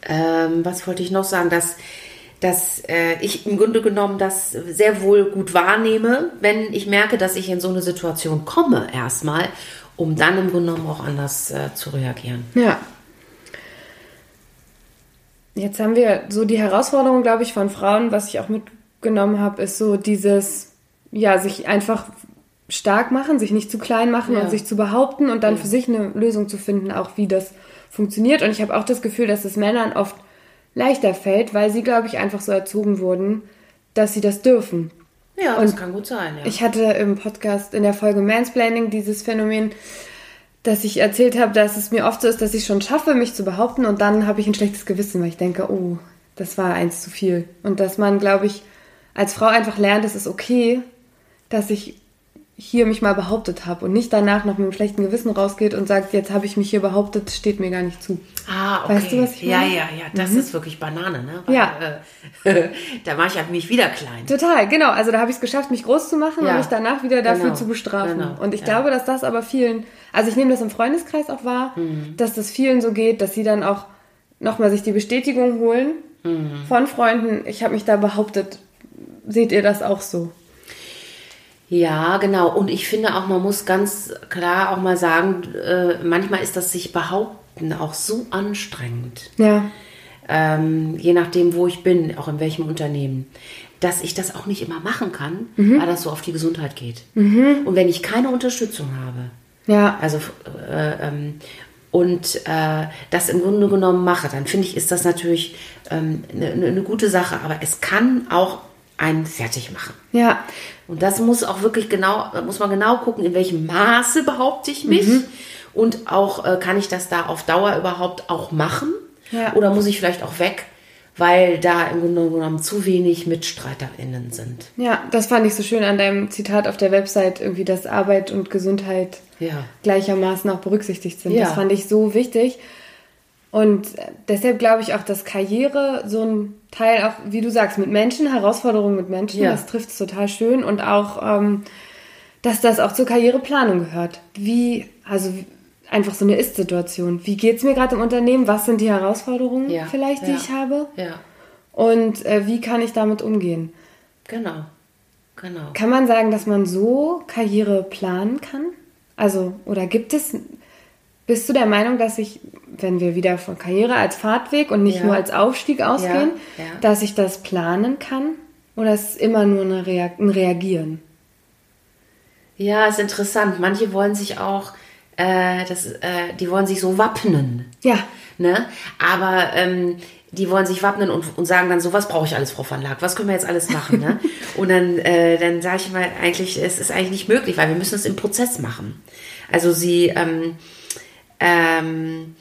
ähm, was wollte ich noch sagen, dass, dass äh, ich im Grunde genommen das sehr wohl gut wahrnehme, wenn ich merke, dass ich in so eine Situation komme erstmal, um dann im Grunde genommen auch anders äh, zu reagieren. Ja. Jetzt haben wir so die Herausforderung, glaube ich, von Frauen, was ich auch mitgenommen habe, ist so dieses, ja, sich einfach stark machen, sich nicht zu klein machen Ja. und sich zu behaupten und dann für sich eine Lösung zu finden, auch wie das funktioniert. Und ich habe auch das Gefühl, dass es Männern oft leichter fällt, weil sie, glaube ich, einfach so erzogen wurden, dass sie das dürfen. Ja, das kann gut sein. Ja. Ich hatte im Podcast in der Folge Mansplaining dieses Phänomen, dass ich erzählt habe, dass es mir oft so ist, dass ich schon schaffe, mich zu behaupten und dann habe ich ein schlechtes Gewissen, weil ich denke, oh, das war eins zu viel. Und dass man, glaube ich, als Frau einfach lernt, es ist okay, dass ich hier mich mal behauptet habe und nicht danach noch mit einem schlechten Gewissen rausgeht und sagt, jetzt habe ich mich hier behauptet, steht mir gar nicht zu. Ah, okay. Weißt du, was ich ja, meine? Mhm. ja, ja, das ist wirklich Banane, ne? Ja. äh, da mache ich halt mich wieder klein. Total, genau. Also da habe ich es geschafft, mich groß zu machen Ja. und mich danach wieder dafür Genau, zu bestrafen. genau, Und ich ja. glaube, dass das aber vielen, also ich nehme das im Freundeskreis auch wahr, Mhm. dass das vielen so geht, dass sie dann auch nochmal sich die Bestätigung holen Mhm. von Freunden, ich habe mich da behauptet. Seht ihr das auch so? Ja, genau. Und ich finde auch, man muss ganz klar auch mal sagen, äh, manchmal ist das sich behaupten auch so anstrengend. Ja. ähm, je nachdem, wo ich bin, auch in welchem Unternehmen, dass ich das auch nicht immer machen kann, Mhm. weil das so auf die Gesundheit geht. Und wenn ich keine Unterstützung habe, Ja. also äh, ähm, und äh, das im Grunde genommen mache, dann finde ich, ist das natürlich ähm, eine eine- eine gute Sache. Aber es kann auch einen fertig machen. Ja. Und das muss auch wirklich genau, da muss man genau gucken, in welchem Maße behaupte ich mich und auch äh, kann ich das da auf Dauer überhaupt auch machen Ja. oder muss ich vielleicht auch weg, weil da im Grunde genommen zu wenig MitstreiterInnen sind. Ja, das fand ich so schön an deinem Zitat auf der Website, irgendwie, dass Arbeit und Gesundheit Ja. gleichermaßen auch berücksichtigt sind. Ja. Das fand ich so wichtig. Und deshalb glaube ich auch, dass Karriere so ein Teil auch, wie du sagst, mit Menschen, Herausforderungen mit Menschen, Ja. das trifft es total schön. Und auch, ähm, dass das auch zur Karriereplanung gehört. Wie, also einfach so eine Ist-Situation. Wie geht es mir gerade im Unternehmen? Was sind die Herausforderungen Ja. vielleicht, die Ja. ich habe? Ja, Und äh, wie kann ich damit umgehen? genau. Genau. Kann man sagen, dass man so Karriere planen kann? Also, oder gibt es, bist du der Meinung, dass ich, wenn wir wieder von Karriere als Fahrtweg und nicht Ja. nur als Aufstieg ausgehen, Ja, ja. dass ich das planen kann? Oder ist es immer nur Rea ein Reagieren? Ja, ist interessant. Manche wollen sich auch, äh, das, äh, die wollen sich so wappnen. Ja, Ne? Aber ähm, die wollen sich wappnen und, und sagen dann so, was brauche ich alles, Frau van Laak? Was können wir jetzt alles machen? Ne? und dann, äh, dann sage ich mal, eigentlich, es ist eigentlich nicht möglich, weil wir müssen es im Prozess machen. Also sie, ähm, ähm,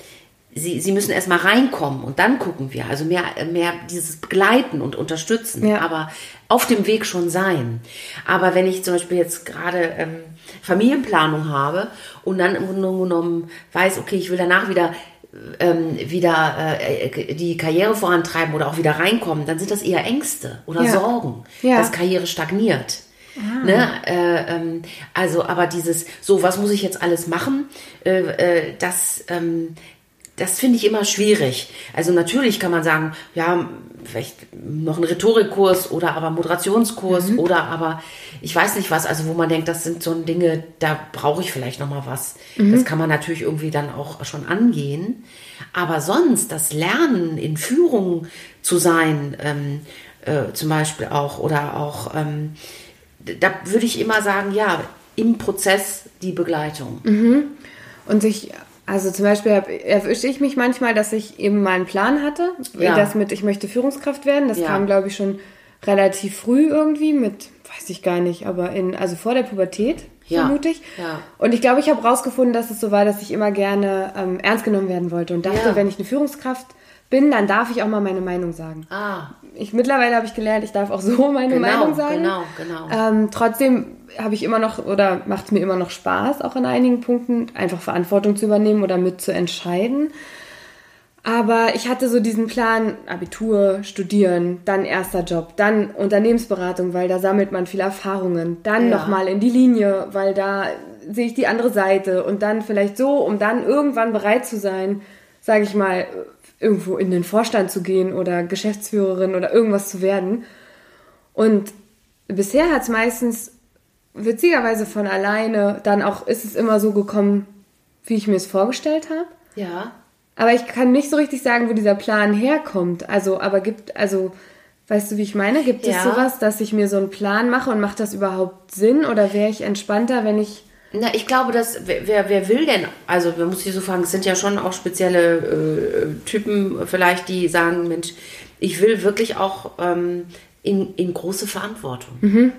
sie, sie müssen erstmal reinkommen und dann gucken wir. Also mehr, mehr dieses Begleiten und Unterstützen, Ja. aber auf dem Weg schon sein. Aber wenn ich zum Beispiel jetzt gerade ähm, Familienplanung habe und dann im Grunde genommen weiß, okay, ich will danach wieder ähm, wieder äh, die Karriere vorantreiben oder auch wieder reinkommen, dann sind das eher Ängste oder Ja. Sorgen, Ja. dass Karriere stagniert. Ne? Äh, ähm, also, aber dieses, so, was muss ich jetzt alles machen, äh, äh, das ähm, das finde ich immer schwierig. Also natürlich kann man sagen, ja, vielleicht noch ein Rhetorikkurs oder aber Moderationskurs mhm. oder aber ich weiß nicht was, also wo man denkt, das sind so Dinge, da brauche ich vielleicht noch mal was. Mhm. Das kann man natürlich irgendwie dann auch schon angehen. Aber sonst das Lernen in Führung zu sein, ähm, äh, zum Beispiel auch oder auch, ähm, da würde ich immer sagen, ja, im Prozess die Begleitung. Mhm. Und sich also zum Beispiel erwische ich mich manchmal, dass ich eben mal einen Plan hatte, ja. das mit ich möchte Führungskraft werden. Das ja. kam, glaube ich, schon relativ früh irgendwie mit, weiß ich gar nicht, aber in, also vor der Pubertät, ja. vermute ich. Ja. Und ich glaube, ich habe rausgefunden, dass es so war, dass ich immer gerne ähm, ernst genommen werden wollte und dachte, wenn ich eine Führungskraft bin, dann darf ich auch mal meine Meinung sagen. Ah. Ich mittlerweile habe ich gelernt, ich darf auch so meine genau, Meinung sagen. Genau, genau. Ähm, trotzdem habe ich immer noch oder macht es mir immer noch Spaß, auch in einigen Punkten einfach Verantwortung zu übernehmen oder mit zu entscheiden. Aber ich hatte so diesen Plan, Abitur, studieren, dann erster Job, dann Unternehmensberatung, weil da sammelt man viel Erfahrungen, dann ja. nochmal in die Linie, weil da sehe ich die andere Seite und dann vielleicht so, um dann irgendwann bereit zu sein, sage ich mal, irgendwo in den Vorstand zu gehen oder Geschäftsführerin oder irgendwas zu werden. Und bisher hat es meistens witzigerweise von alleine, dann auch ist es immer so gekommen, wie ich mir es vorgestellt habe. Ja. Aber ich kann nicht so richtig sagen, wo dieser Plan herkommt. Also, aber gibt, also, weißt du, wie ich meine? Gibt ja. es sowas, dass ich mir so einen Plan mache und macht das überhaupt Sinn? Oder wäre ich entspannter, wenn ich na, ich glaube, dass wer, wer will denn, also man muss sich so fragen, es sind ja schon auch spezielle äh, Typen vielleicht, die sagen, Mensch, ich will wirklich auch ähm, in, in große Verantwortung. Mhm.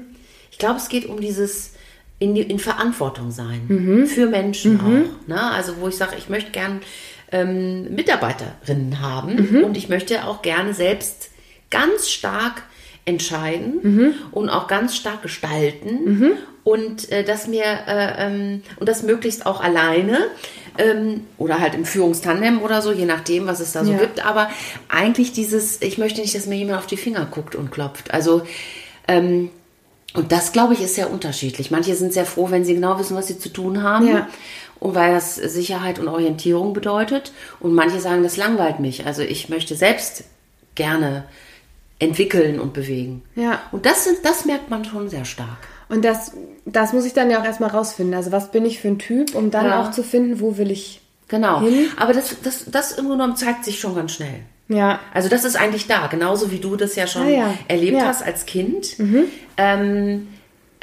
Ich glaube, es geht um dieses in, in Verantwortung sein mhm. für Menschen mhm. auch. Ne? Also wo ich sage, ich möchte gern ähm, Mitarbeiterinnen haben mhm. und ich möchte auch gerne selbst ganz stark entscheiden mhm. und auch ganz stark gestalten mhm. und äh, das mir äh, ähm, und das möglichst auch alleine ähm, oder halt im Führungstandem oder so, je nachdem, was es da so ja. gibt. Aber eigentlich dieses, ich möchte nicht, dass mir jemand auf die Finger guckt und klopft. Also ähm, und das, glaube ich, ist sehr unterschiedlich. Manche sind sehr froh, wenn sie genau wissen, was sie zu tun haben. Ja. Und weil das Sicherheit und Orientierung bedeutet. Und manche sagen, das langweilt mich. Also ich möchte selbst gerne entwickeln und bewegen. Ja. Und das, sind, das merkt man schon sehr stark. Und das, das muss ich dann ja auch erstmal rausfinden. Also was bin ich für ein Typ, um dann ja. auch zu finden, wo will ich Genau. Hin? Aber das, das, das im Grunde genommen zeigt sich schon ganz schnell. Ja. Also das ist eigentlich da, genauso wie du das ja schon ah, ja. erlebt ja. hast als Kind, mhm. ähm,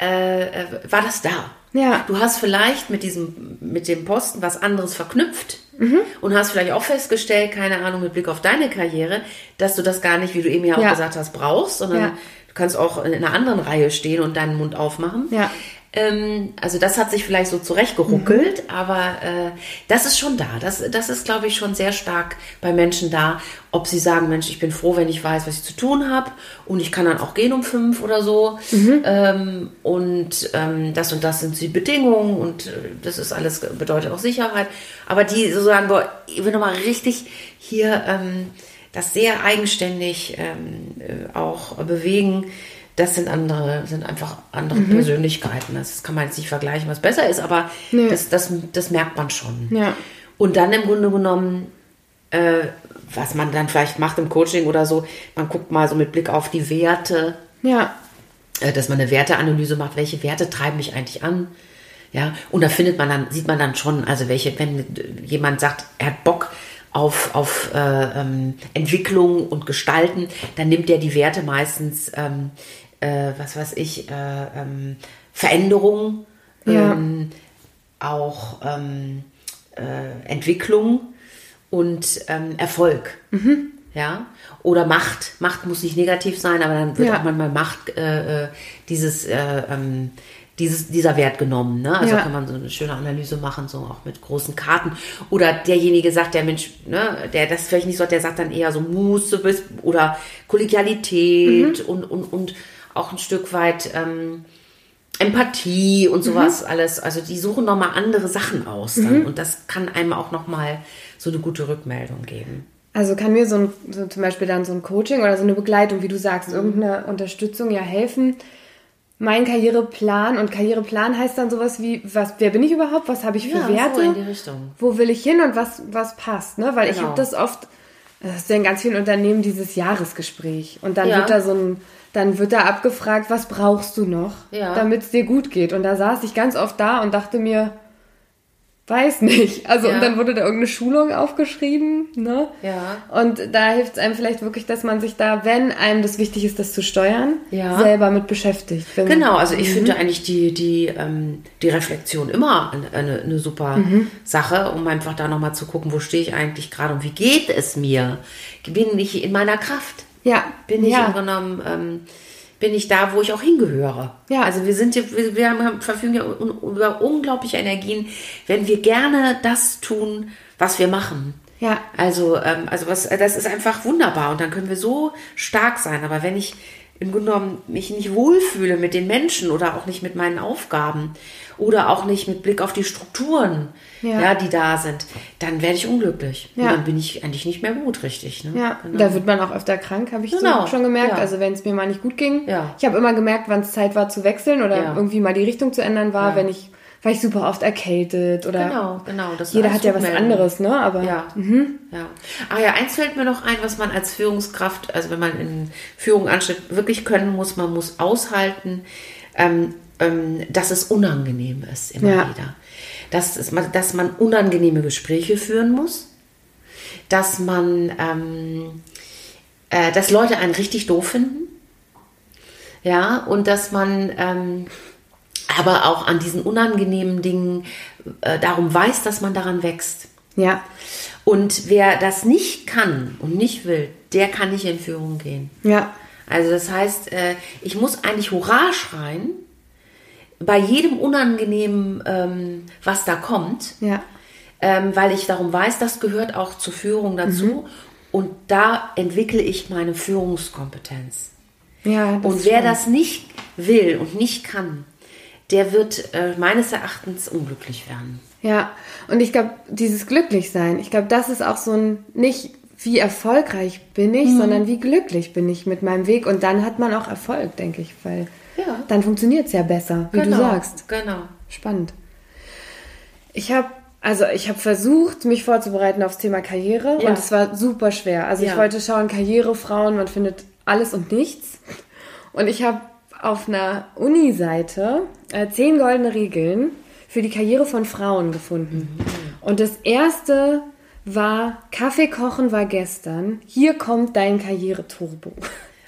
äh, äh, war das da. Ja. Du hast vielleicht mit diesem, mit dem Posten was anderes verknüpft mhm. und hast vielleicht auch festgestellt, keine Ahnung, mit Blick auf deine Karriere, dass du das gar nicht, wie du eben ja auch ja. gesagt hast, brauchst, sondern ja. du kannst auch in einer anderen Reihe stehen und deinen Mund aufmachen. Ja. Ähm, also das hat sich vielleicht so zurechtgeruckelt, mhm. aber äh, das ist schon da. Das, das ist, glaube ich, schon sehr stark bei Menschen da, ob sie sagen, Mensch, ich bin froh, wenn ich weiß, was ich zu tun habe und ich kann dann auch gehen um fünf oder so mhm. ähm, und ähm, das und das sind die Bedingungen und äh, das ist alles, bedeutet auch Sicherheit. Aber die so sagen, boah, ich will nochmal richtig hier ähm, das sehr eigenständig ähm, äh, auch bewegen, das sind andere, sind einfach andere mhm. Persönlichkeiten. Das kann man jetzt nicht vergleichen, was besser ist, aber nee. das, das, das merkt man schon. Ja. Und dann im Grunde genommen, äh, was man dann vielleicht macht im Coaching oder so, man guckt mal so mit Blick auf die Werte. Ja. Äh, dass man eine Werteanalyse macht, welche Werte treiben mich eigentlich an? Ja, und da findet man dann, sieht man dann schon, also welche, wenn jemand sagt, er hat Bock auf, auf äh, ähm, Entwicklung und Gestalten, dann nimmt er die Werte meistens ähm, äh, was weiß ich, äh, ähm, Veränderung, ja. ähm, auch ähm, äh, Entwicklung und ähm, Erfolg. Mhm. Ja, oder Macht. Macht muss nicht negativ sein, aber dann wird ja. auch manchmal Macht, äh, äh, dieses, äh, ähm, dieses, dieser Wert genommen. Ne? Also ja. kann man so eine schöne Analyse machen, so auch mit großen Karten. Oder derjenige sagt, der Mensch, ne, der das vielleicht nicht so hat, der sagt dann eher so Muße oder Kollegialität mhm. und, und, und auch ein Stück weit ähm, Empathie und sowas mhm. alles. Also die suchen nochmal andere Sachen aus dann. Mhm. Und das kann einem auch nochmal so eine gute Rückmeldung geben. Also kann mir so, ein, so zum Beispiel dann so ein Coaching oder so eine Begleitung, wie du sagst, mhm. irgendeine Unterstützung ja helfen, mein Karriereplan und Karriereplan heißt dann sowas wie, was, wer bin ich überhaupt? Was habe ich für Ja, Werte? so in die Richtung. Wo will ich hin und was, was passt, ne? Weil ich Genau. habe das oft, das ist ja in ganz vielen Unternehmen dieses Jahresgespräch. Und dann Ja. wird da so ein, dann wird da abgefragt, was brauchst du noch, Ja. damit es dir gut geht. Und da saß ich ganz oft da und dachte mir, weiß nicht. Also, Ja. und dann wurde da irgendeine Schulung aufgeschrieben, ne? Ja. Und da hilft es einem vielleicht wirklich, dass man sich da, wenn einem das wichtig ist, das zu steuern, Ja. selber mit beschäftigt. Wenn- Genau, also ich finde eigentlich die, die, ähm, die Reflexion immer eine, eine, super Sache, um einfach da nochmal zu gucken, wo stehe ich eigentlich gerade und wie geht es mir? Bin ich in meiner Kraft? Ja. Bin ich ja. im Grunde genommen, ähm, bin ich da, wo ich auch hingehöre? Ja. Also wir sind, ja- wir, wir haben, verfügen ja über unglaubliche Energien, wenn wir gerne das tun, was wir machen. Ja. Also, ähm, also was, das ist einfach wunderbar und dann können wir so stark sein. Aber wenn ich im Grunde genommen mich nicht wohlfühle mit den Menschen oder auch nicht mit meinen Aufgaben oder auch nicht mit Blick auf die Strukturen, Ja. ja. die da sind, dann werde ich unglücklich. Ja. Und dann bin ich eigentlich nicht mehr gut, richtig. Ne? Ja, Genau. da wird man auch öfter krank, habe ich Genau, so schon gemerkt. ja. Also wenn es mir mal nicht gut ging. Ja. Ich habe immer gemerkt, wann es Zeit war zu wechseln oder irgendwie mal die Richtung zu ändern war, wenn ich, war ich super oft erkältet oder Genau, genau. Jeder hat ja was Rückmeldungen. anderes, ne? Aber Ja. ja. Ah ja, eins fällt mir noch ein, was man als Führungskraft, also wenn man in Führung ansteht, wirklich können muss, man muss aushalten, ähm, ähm, dass es unangenehm ist immer Ja. wieder. Dass, es, man- dass man unangenehme Gespräche führen muss, dass man, ähm, äh, dass Leute einen richtig doof finden, ja, und dass man ähm, aber auch an diesen unangenehmen Dingen äh, darum weiß, dass man daran wächst. ja, Und wer das nicht kann und nicht will, der kann nicht in Führung gehen. ja, Also das heißt, äh, ich muss eigentlich Hurra schreien bei jedem Unangenehmen, ähm, was da kommt, ja, ähm, weil ich darum weiß, das gehört auch zur Führung dazu. Und da entwickle ich meine Führungskompetenz. ja. Und wer das nicht will und nicht kann, der wird äh, meines Erachtens unglücklich werden. Ja, und ich glaube, dieses Glücklichsein, ich glaube, das ist auch so ein, nicht wie erfolgreich bin ich, Mhm. sondern wie glücklich bin ich mit meinem Weg. Und dann hat man auch Erfolg, denke ich, weil Ja. dann funktioniert es ja besser, wie du sagst. Genau. Spannend. Ich habe also ich habe versucht, mich vorzubereiten aufs Thema Karriere Ja. und es war super schwer. Also ich Ja. wollte schauen, Karriere, Frauen, man findet alles und nichts. Und ich habe auf einer Uni-Seite äh, zehn goldene Regeln für die Karriere von Frauen gefunden. Und das erste war, Kaffee kochen war gestern, hier kommt dein Karriereturbo.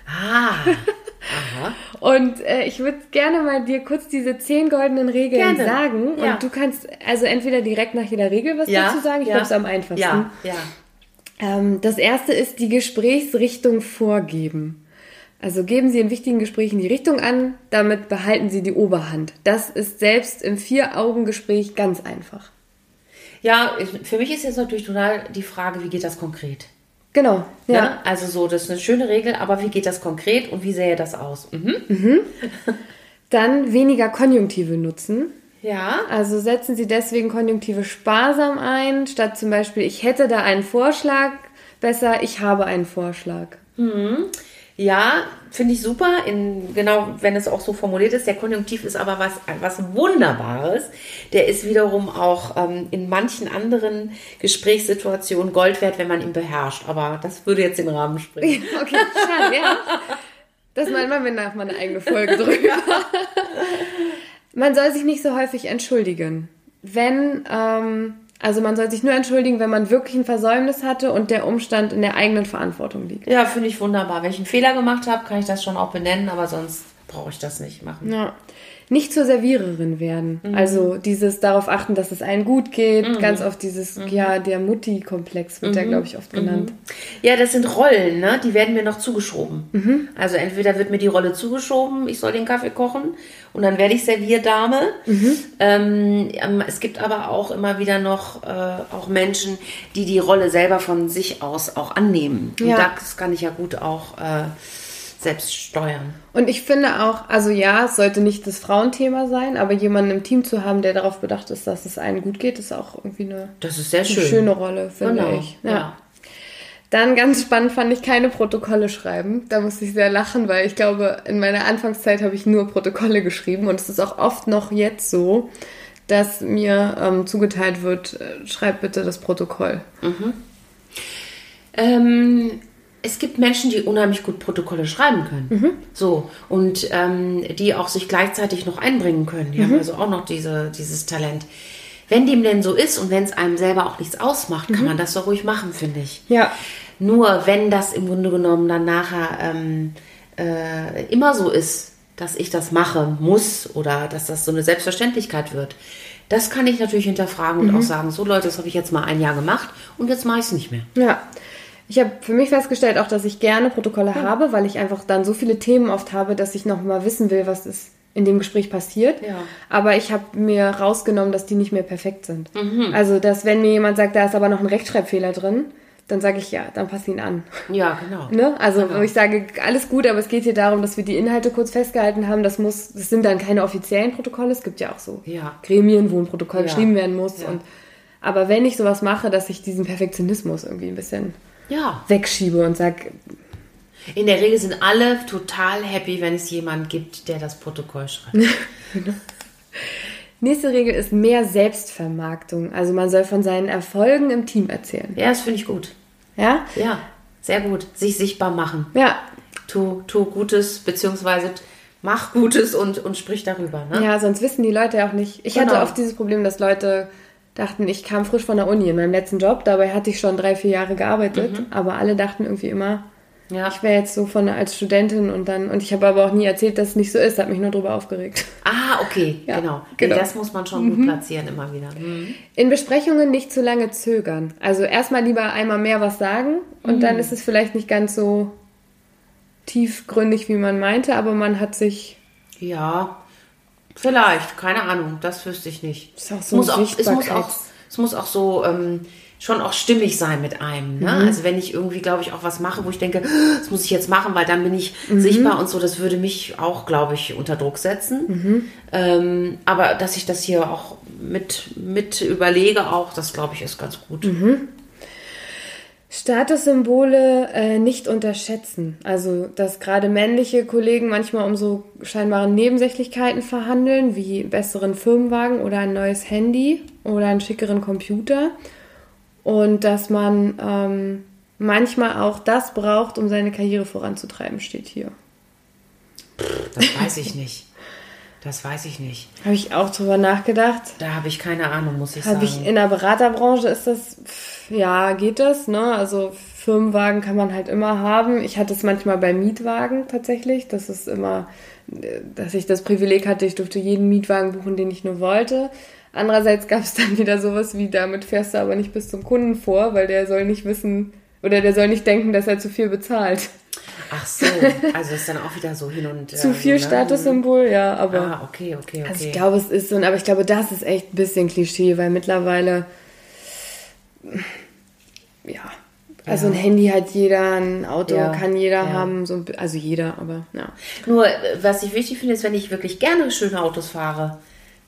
Ah. Und äh, ich würde gerne mal dir kurz diese zehn goldenen Regeln Gerne. sagen. Ja. Und du kannst also entweder direkt nach jeder Regel was dazu sagen. Ich ja. glaube, es am einfachsten. Ja, ja. Ähm, das erste ist die Gesprächsrichtung vorgeben. Also geben Sie in wichtigen Gesprächen die Richtung an, damit behalten Sie die Oberhand. Das ist selbst im Vier-Augen-Gespräch ganz einfach. Ja, für mich ist jetzt natürlich total die Frage, wie geht das konkret? Genau, ja. Ja. Also so, das ist eine schöne Regel, aber wie geht das konkret und wie sähe das aus? Mhm. Dann weniger Konjunktive nutzen. Ja. Also setzen Sie deswegen Konjunktive sparsam ein, statt zum Beispiel, ich hätte da einen Vorschlag, besser, ich habe einen Vorschlag. Ja, finde ich super. In, genau, wenn es auch so formuliert ist. Der Konjunktiv ist aber was, was Wunderbares. Der ist wiederum auch ähm, in manchen anderen Gesprächssituationen Gold wert, wenn man ihn beherrscht. Aber das würde jetzt den Rahmen sprengen. Okay, schade, ja. Das meint man, wenn nach mal eine eigene Folge drüber. Man soll sich nicht so häufig entschuldigen. Wenn, ähm, also man soll sich nur entschuldigen, wenn man wirklich ein Versäumnis hatte und der Umstand in der eigenen Verantwortung liegt. Ja, finde ich wunderbar. Wenn ich einen Fehler gemacht habe, kann ich das schon auch benennen, aber sonst brauche ich das nicht machen. Ja. Nicht zur Serviererin werden. Also dieses darauf achten, dass es allen gut geht. Ganz oft dieses, ja, der Mutti-Komplex wird ja, glaube ich, oft genannt. Ja, das sind Rollen, ne? Die werden mir noch zugeschoben. Also entweder wird mir die Rolle zugeschoben, ich soll den Kaffee kochen und dann werde ich Servierdame. Ähm, ähm, es gibt aber auch immer wieder noch äh, auch Menschen, die die Rolle selber von sich aus auch annehmen. Und Ja. das kann ich ja gut auch äh, selbst steuern. Und ich finde auch, also ja, es sollte nicht das Frauenthema sein, aber jemanden im Team zu haben, der darauf bedacht ist, dass es allen gut geht, ist auch irgendwie eine, Das ist sehr eine schön. schöne Rolle, finde Genau. ich. Ja. Dann ganz spannend fand ich keine Protokolle schreiben. Da musste ich sehr lachen, weil ich glaube, in meiner Anfangszeit habe ich nur Protokolle geschrieben und es ist auch oft noch jetzt so, dass mir ähm, zugeteilt wird, äh, schreib bitte das Protokoll. Ähm, es gibt Menschen, die unheimlich gut Protokolle schreiben können. So. Und ähm, die auch sich gleichzeitig noch einbringen können. Die haben also auch noch diese, dieses Talent. Wenn dem denn so ist und wenn es einem selber auch nichts ausmacht, kann man das doch ruhig machen, finde ich. Ja. Nur wenn das im Grunde genommen dann nachher ähm, äh, immer so ist, dass ich das mache muss oder dass das so eine Selbstverständlichkeit wird, das kann ich natürlich hinterfragen und auch sagen, so Leute, das habe ich jetzt mal ein Jahr gemacht und jetzt mache ich es nicht mehr. Ja. Ich habe für mich festgestellt auch, dass ich gerne Protokolle habe, weil ich einfach dann so viele Themen oft habe, dass ich noch mal wissen will, was ist in dem Gespräch passiert. Ja. Aber ich habe mir rausgenommen, dass die nicht mehr perfekt sind. Mhm. Also, dass wenn mir jemand sagt, da ist aber noch ein Rechtschreibfehler drin, dann sage ich ja, dann pass ihn an. Ja, genau. Ne? Also wo ich sage, alles gut, aber es geht hier darum, dass wir die Inhalte kurz festgehalten haben. Das muss, das sind dann keine offiziellen Protokolle. Es gibt ja auch so Ja. Gremien, wo ein Protokoll Ja. geschrieben werden muss. Ja. Und, aber wenn ich sowas mache, dass ich diesen Perfektionismus irgendwie ein bisschen Ja. wegschiebe und sage, In der Regel sind alle total happy, wenn es jemand gibt, der das Protokoll schreibt. nächste Regel ist mehr Selbstvermarktung. Also man soll von seinen Erfolgen im Team erzählen. ja, das finde ich gut. Ja? Ja, sehr gut. Sich sichtbar machen. Ja. Tu, tu Gutes, beziehungsweise mach Gutes und, und sprich darüber. Ne? Ja, sonst wissen die Leute ja auch nicht. Ich Genau. hatte oft dieses Problem, dass Leute dachten, ich kam frisch von der Uni in meinem letzten Job. Dabei hatte ich schon drei, vier Jahre gearbeitet. Aber alle dachten irgendwie immer, Ja. ich wäre jetzt so von als Studentin und dann und ich habe aber auch nie erzählt, dass es nicht so ist. Hat mich nur drüber aufgeregt. Ah, okay, Ja, genau. genau. Das muss man schon gut platzieren immer wieder. Mhm. In Besprechungen nicht zu lange zögern. Also erstmal lieber einmal mehr was sagen und dann ist es vielleicht nicht ganz so tiefgründig, wie man meinte, aber man hat sich Ja, vielleicht, keine Ahnung, das wüsste ich nicht. Ist auch es, so muss ein auch, es, muss auch, es muss auch so ähm, schon auch stimmig sein mit einem. Ne? Also wenn ich irgendwie, glaube ich, auch was mache, wo ich denke, das muss ich jetzt machen, weil dann bin ich sichtbar und so, das würde mich auch, glaube ich, unter Druck setzen. Ähm, aber dass ich das hier auch mit, mit überlege, auch, das glaube ich, ist ganz gut. Statussymbole äh, nicht unterschätzen. Also, dass gerade männliche Kollegen manchmal um so scheinbare Nebensächlichkeiten verhandeln, wie besseren Firmenwagen oder ein neues Handy oder einen schickeren Computer. Und dass man ähm, manchmal auch das braucht, um seine Karriere voranzutreiben, steht hier. Das weiß ich nicht. Das weiß ich nicht. Habe ich auch drüber nachgedacht. Da habe ich keine Ahnung, muss ich Habe sagen. ich in der Beraterbranche ist das, ja, geht das, ne? Also Firmenwagen kann man halt immer haben. Ich hatte es manchmal bei Mietwagen tatsächlich. Das ist immer, dass ich das Privileg hatte, ich durfte jeden Mietwagen buchen, den ich nur wollte. Andererseits gab es dann wieder sowas wie, damit fährst du aber nicht bis zum Kunden vor, weil der soll nicht wissen oder der soll nicht denken, dass er zu viel bezahlt. Ach so, also ist dann auch wieder so hin und Zu äh, viel ne? Statussymbol, ja, aber. Ah, okay, okay, okay. Also ich glaube, es ist so, aber ich glaube, das ist echt ein bisschen Klischee, weil mittlerweile, ja, also ein Handy hat jeder, ein Auto Ja, kann jeder ja. haben, so, also jeder, aber ja. Nur, äh, was ich wichtig finde, ist, wenn ich wirklich gerne schöne Autos fahre,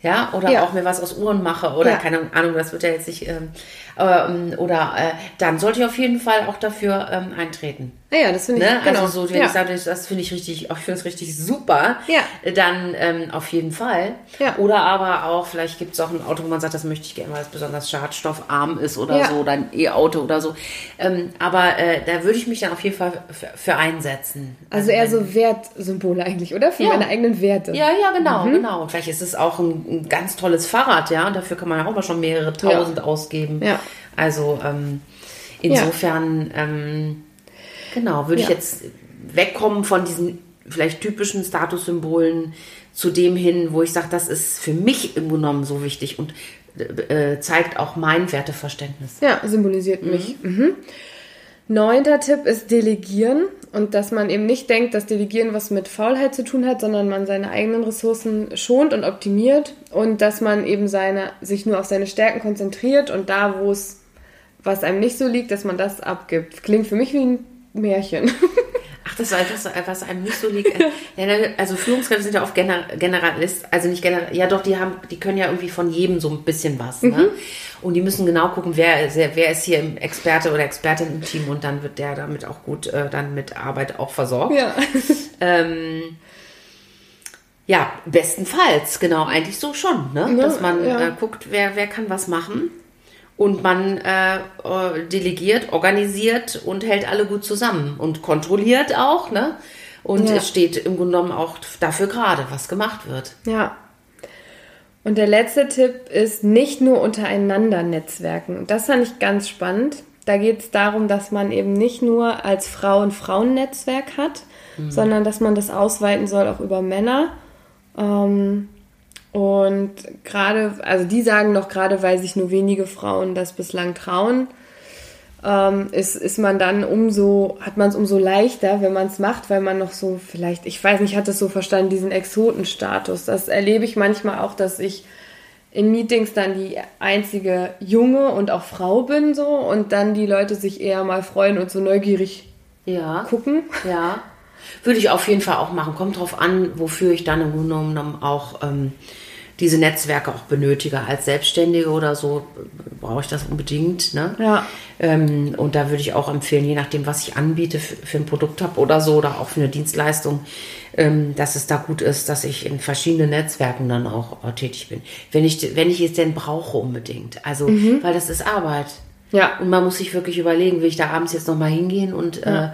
ja, oder Ja. auch mir was aus Uhren mache, oder Ja. keine Ahnung, das wird ja jetzt nicht, ähm, ähm, oder äh, dann sollte ich auf jeden Fall auch dafür ähm, eintreten. Naja, das finde ich, Ne? genau. Also so, wenn ja. ich sage, das finde ich richtig, ich finde das richtig super, Ja. dann ähm, auf jeden Fall. Ja. Oder aber auch, vielleicht gibt es auch ein Auto, wo man sagt, das möchte ich gerne, weil es besonders schadstoffarm ist oder Ja. so, oder ein E-Auto oder so. Ähm, aber äh, da würde ich mich dann auf jeden Fall für, für einsetzen. also eher so Wertsymbole eigentlich, oder? Für meine eigenen Werte. Ja, ja, genau, Mhm. genau. Und vielleicht ist es auch ein, ein ganz tolles Fahrrad, ja. Und dafür kann man ja auch mal schon mehrere tausend ausgeben. Ja. Also ähm, insofern, ähm, genau, würde ich Ja. jetzt wegkommen von diesen vielleicht typischen Statussymbolen zu dem hin, wo ich sage, das ist für mich im Grunde genommen so wichtig und äh, zeigt auch mein Werteverständnis. Ja, symbolisiert mich. Mhm. Neunter Tipp ist Delegieren und dass man eben nicht denkt, dass Delegieren was mit Faulheit zu tun hat, sondern man seine eigenen Ressourcen schont und optimiert und dass man eben seine, sich nur auf seine Stärken konzentriert und da, wo es, was einem nicht so liegt, dass man das abgibt. Klingt für mich wie ein Märchen. Ach, das war etwas, was einem nicht so liegt. Ja, also Führungskräfte sind ja oft Gener Generalist, also nicht General, ja doch, die haben, die können ja irgendwie von jedem so ein bisschen was. Ne? Mhm. Und die müssen genau gucken, wer, wer ist hier im Experte oder Expertin im Team und dann wird der damit auch gut äh, dann mit Arbeit auch versorgt. Ja. Ähm, ja, bestenfalls, genau, eigentlich so schon, ne? Ja, dass man ja. äh, guckt, wer, wer kann was machen und man äh, äh, delegiert, organisiert und hält alle gut zusammen und kontrolliert auch, ne? Und ja. es steht im Grunde genommen auch dafür gerade, was gemacht wird. Ja. Und der letzte Tipp ist nicht nur untereinander Netzwerken. Das fand ich ganz spannend. Da geht es darum, dass man eben nicht nur als Frau ein Frauennetzwerk hat, mhm. sondern dass man das ausweiten soll auch über Männer. Ähm, und gerade, also die sagen noch, gerade weil sich nur wenige Frauen das bislang trauen, ähm, ist, ist man dann umso, hat man es umso leichter, wenn man es macht, weil man noch so vielleicht, ich weiß nicht, hat das so verstanden, diesen Exotenstatus. Das erlebe ich manchmal auch, dass ich in Meetings dann die einzige Junge und auch Frau bin so und dann die Leute sich eher mal freuen und so neugierig ja. gucken. Ja. Würde ich auf jeden Fall auch machen. Kommt drauf an, wofür ich dann im Grunde genommen auch ähm, diese Netzwerke auch benötige. Als Selbstständige oder so brauche ich das unbedingt. Ne? Ja. Ähm, und da würde ich auch empfehlen, je nachdem, was ich anbiete für, für ein Produkt habe oder so oder auch für eine Dienstleistung, ähm, dass es da gut ist, dass ich in verschiedenen Netzwerken dann auch äh, tätig bin. Wenn ich, wenn ich es denn brauche unbedingt. Also, mhm. weil das ist Arbeit. Ja. Und man muss sich wirklich überlegen, will ich da abends jetzt nochmal hingehen und ja. äh,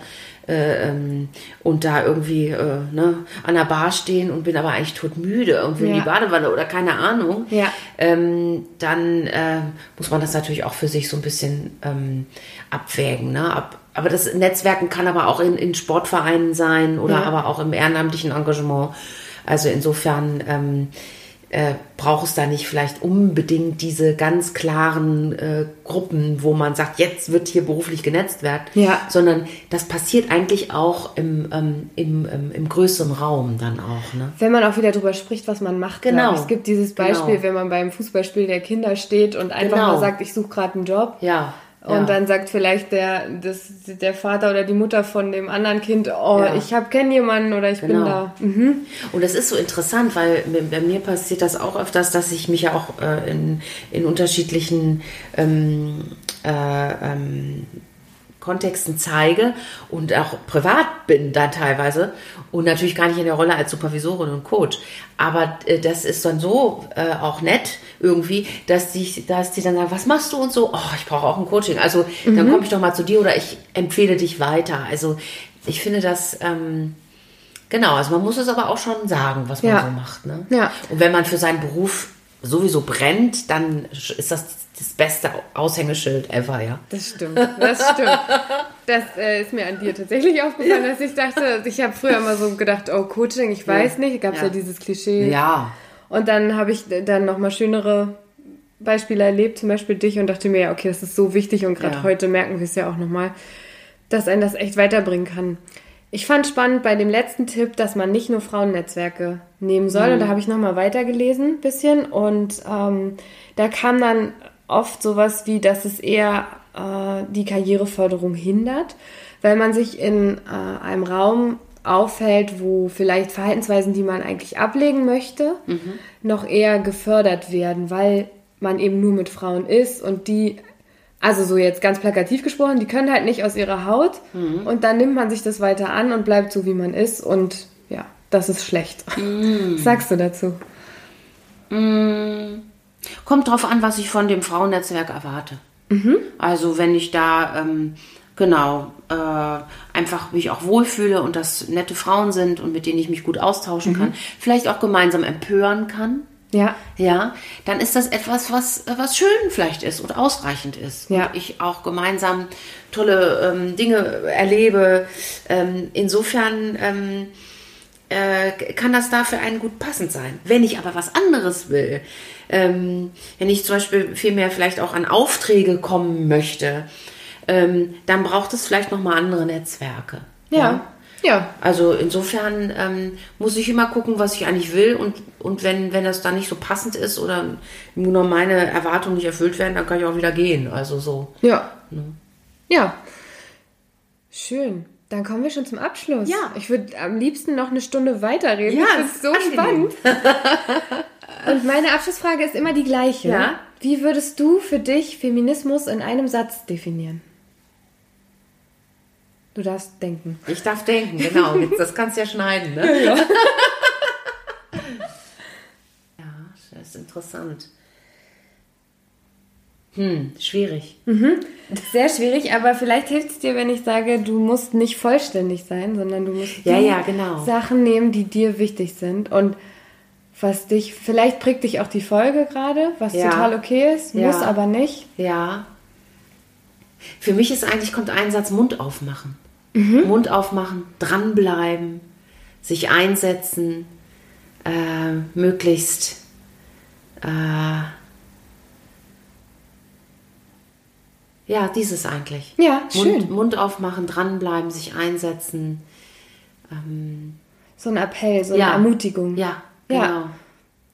äh, ähm, und da irgendwie äh, ne, an der Bar stehen und bin aber eigentlich todmüde, irgendwie ja. in die Badewanne oder keine Ahnung, ja. ähm, dann äh, muss man das natürlich auch für sich so ein bisschen ähm, abwägen. Ne? Ab, aber das Netzwerken kann aber auch in, in Sportvereinen sein oder ja. aber auch im ehrenamtlichen Engagement. Also insofern ähm, äh, braucht es da nicht vielleicht unbedingt diese ganz klaren äh, Gruppen, wo man sagt, jetzt wird hier beruflich genetzwerkt, ja. sondern das passiert eigentlich auch im, ähm, im, ähm, im größeren Raum dann auch. Ne? Wenn man auch wieder darüber spricht, was man macht. Genau. Es gibt dieses Beispiel, genau. wenn man beim Fußballspiel der Kinder steht und einfach genau. mal sagt, ich suche gerade einen Job. Ja. Und ja. dann sagt vielleicht der, das, der Vater oder die Mutter von dem anderen Kind, oh, ja. ich habe kenne jemanden oder ich genau. bin da. Mhm. Und das ist so interessant, weil bei mir passiert das auch öfters, dass ich mich ja auch äh, in, in unterschiedlichen ähm, äh, ähm, Kontexten zeige und auch privat bin dann teilweise und natürlich gar nicht in der Rolle als Supervisorin und Coach. Aber äh, das ist dann so äh, auch nett irgendwie, dass die, dass die dann sagen, was machst du und so, oh, ich brauche auch ein Coaching. Also mhm. dann komme ich doch mal zu dir oder ich empfehle dich weiter. Also ich finde das... Ähm, Genau, also man muss es aber auch schon sagen, was man ja. so macht. Ne? Ja. Und wenn man für seinen Beruf sowieso brennt, dann ist das das beste Aushängeschild ever, ja. Das stimmt, das stimmt. Das äh, ist mir an dir tatsächlich aufgefallen, ja. dass ich dachte, ich habe früher immer so gedacht, oh, Coaching, ich weiß ja. nicht, gab es ja. ja. dieses Klischee. Ja. Und dann habe ich dann nochmal schönere Beispiele erlebt, zum Beispiel dich, und dachte mir, ja, okay, das ist so wichtig und gerade heute merken wir es ja auch nochmal, dass einen das echt weiterbringen kann. Ich fand spannend bei dem letzten Tipp, dass man nicht nur Frauennetzwerke nehmen soll. Mhm. Und da habe ich nochmal weitergelesen, ein bisschen. Und ähm, da kam dann oft sowas wie, dass es eher äh, die Karriereförderung hindert, weil man sich in äh, einem Raum aufhält, wo vielleicht Verhaltensweisen, die man eigentlich ablegen möchte, mhm. noch eher gefördert werden, weil man eben nur mit Frauen ist und die, also so jetzt ganz plakativ gesprochen, die können halt nicht aus ihrer Haut mhm. und dann nimmt man sich das weiter an und bleibt so, wie man ist und ja, das ist schlecht. Mhm. Was sagst du dazu? Mhm. Kommt drauf an, was ich von dem Frauennetzwerk erwarte. Mhm. Also wenn ich da ähm, genau äh, einfach mich auch wohlfühle und das nette Frauen sind und mit denen ich mich gut austauschen mhm. kann, vielleicht auch gemeinsam empören kann. Ja. Ja, dann ist das etwas, was, was schön vielleicht ist und ausreichend ist. Ja. Und ich auch gemeinsam tolle ähm, Dinge erlebe. Ähm, insofern ähm, äh, kann das da für einen gut passend sein. Wenn ich aber was anderes will, ähm, wenn ich zum Beispiel viel mehr vielleicht auch an Aufträge kommen möchte, ähm, dann braucht es vielleicht nochmal andere Netzwerke. Ja. ja. Ja. Also insofern ähm, muss ich immer gucken, was ich eigentlich will und, und wenn, wenn das dann nicht so passend ist oder nur noch meine Erwartungen nicht erfüllt werden, dann kann ich auch wieder gehen. Also so. Ja. Ne? Ja. Schön. Dann kommen wir schon zum Abschluss. Ja. Ich würde am liebsten noch eine Stunde weiterreden. Ja, finde es so spannend. Und meine Abschlussfrage ist immer die gleiche. Ja. Wie würdest du für dich Feminismus in einem Satz definieren? Du darfst denken. Ich darf denken, genau. Das kannst du ja schneiden, ne? Ja, das ist interessant. Hm, schwierig. Sehr schwierig, aber vielleicht hilft es dir, wenn ich sage, du musst nicht vollständig sein, sondern du musst Ja, ja, genau. Sachen nehmen, die dir wichtig sind. Und was dich, vielleicht prägt dich auch die Folge gerade, was Ja. total okay ist, Ja. muss aber nicht. Ja. Für mich ist eigentlich, kommt ein Satz Mund aufmachen. Mund aufmachen, dranbleiben, sich einsetzen, äh, möglichst äh, ja, dieses eigentlich. Ja, Mund, schön. Mund aufmachen, dranbleiben, sich einsetzen. So ein Appell, so eine Ja. Ermutigung. Ja, Ja.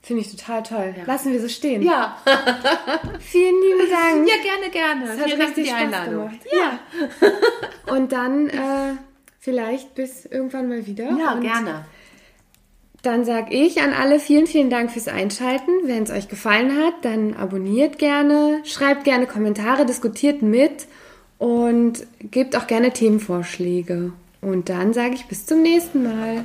Finde ich total toll. Lassen wir so stehen. Ja, Vielen lieben Dank. ja gerne, gerne. Das hat Vielen Dank für richtig die Spaß Einladung. gemacht. Ja. Und dann äh, vielleicht bis irgendwann mal wieder. Ja, Und gerne. Dann sage ich an alle vielen, vielen Dank fürs Einschalten. Wenn es euch gefallen hat, dann abonniert gerne, schreibt gerne Kommentare, diskutiert mit und gebt auch gerne Themenvorschläge. Und dann sage ich bis zum nächsten Mal.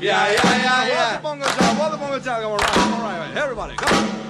Yeah, yeah, yeah, yeah. What the bongo job? What the bongo job? All right, all right. Everybody, come on.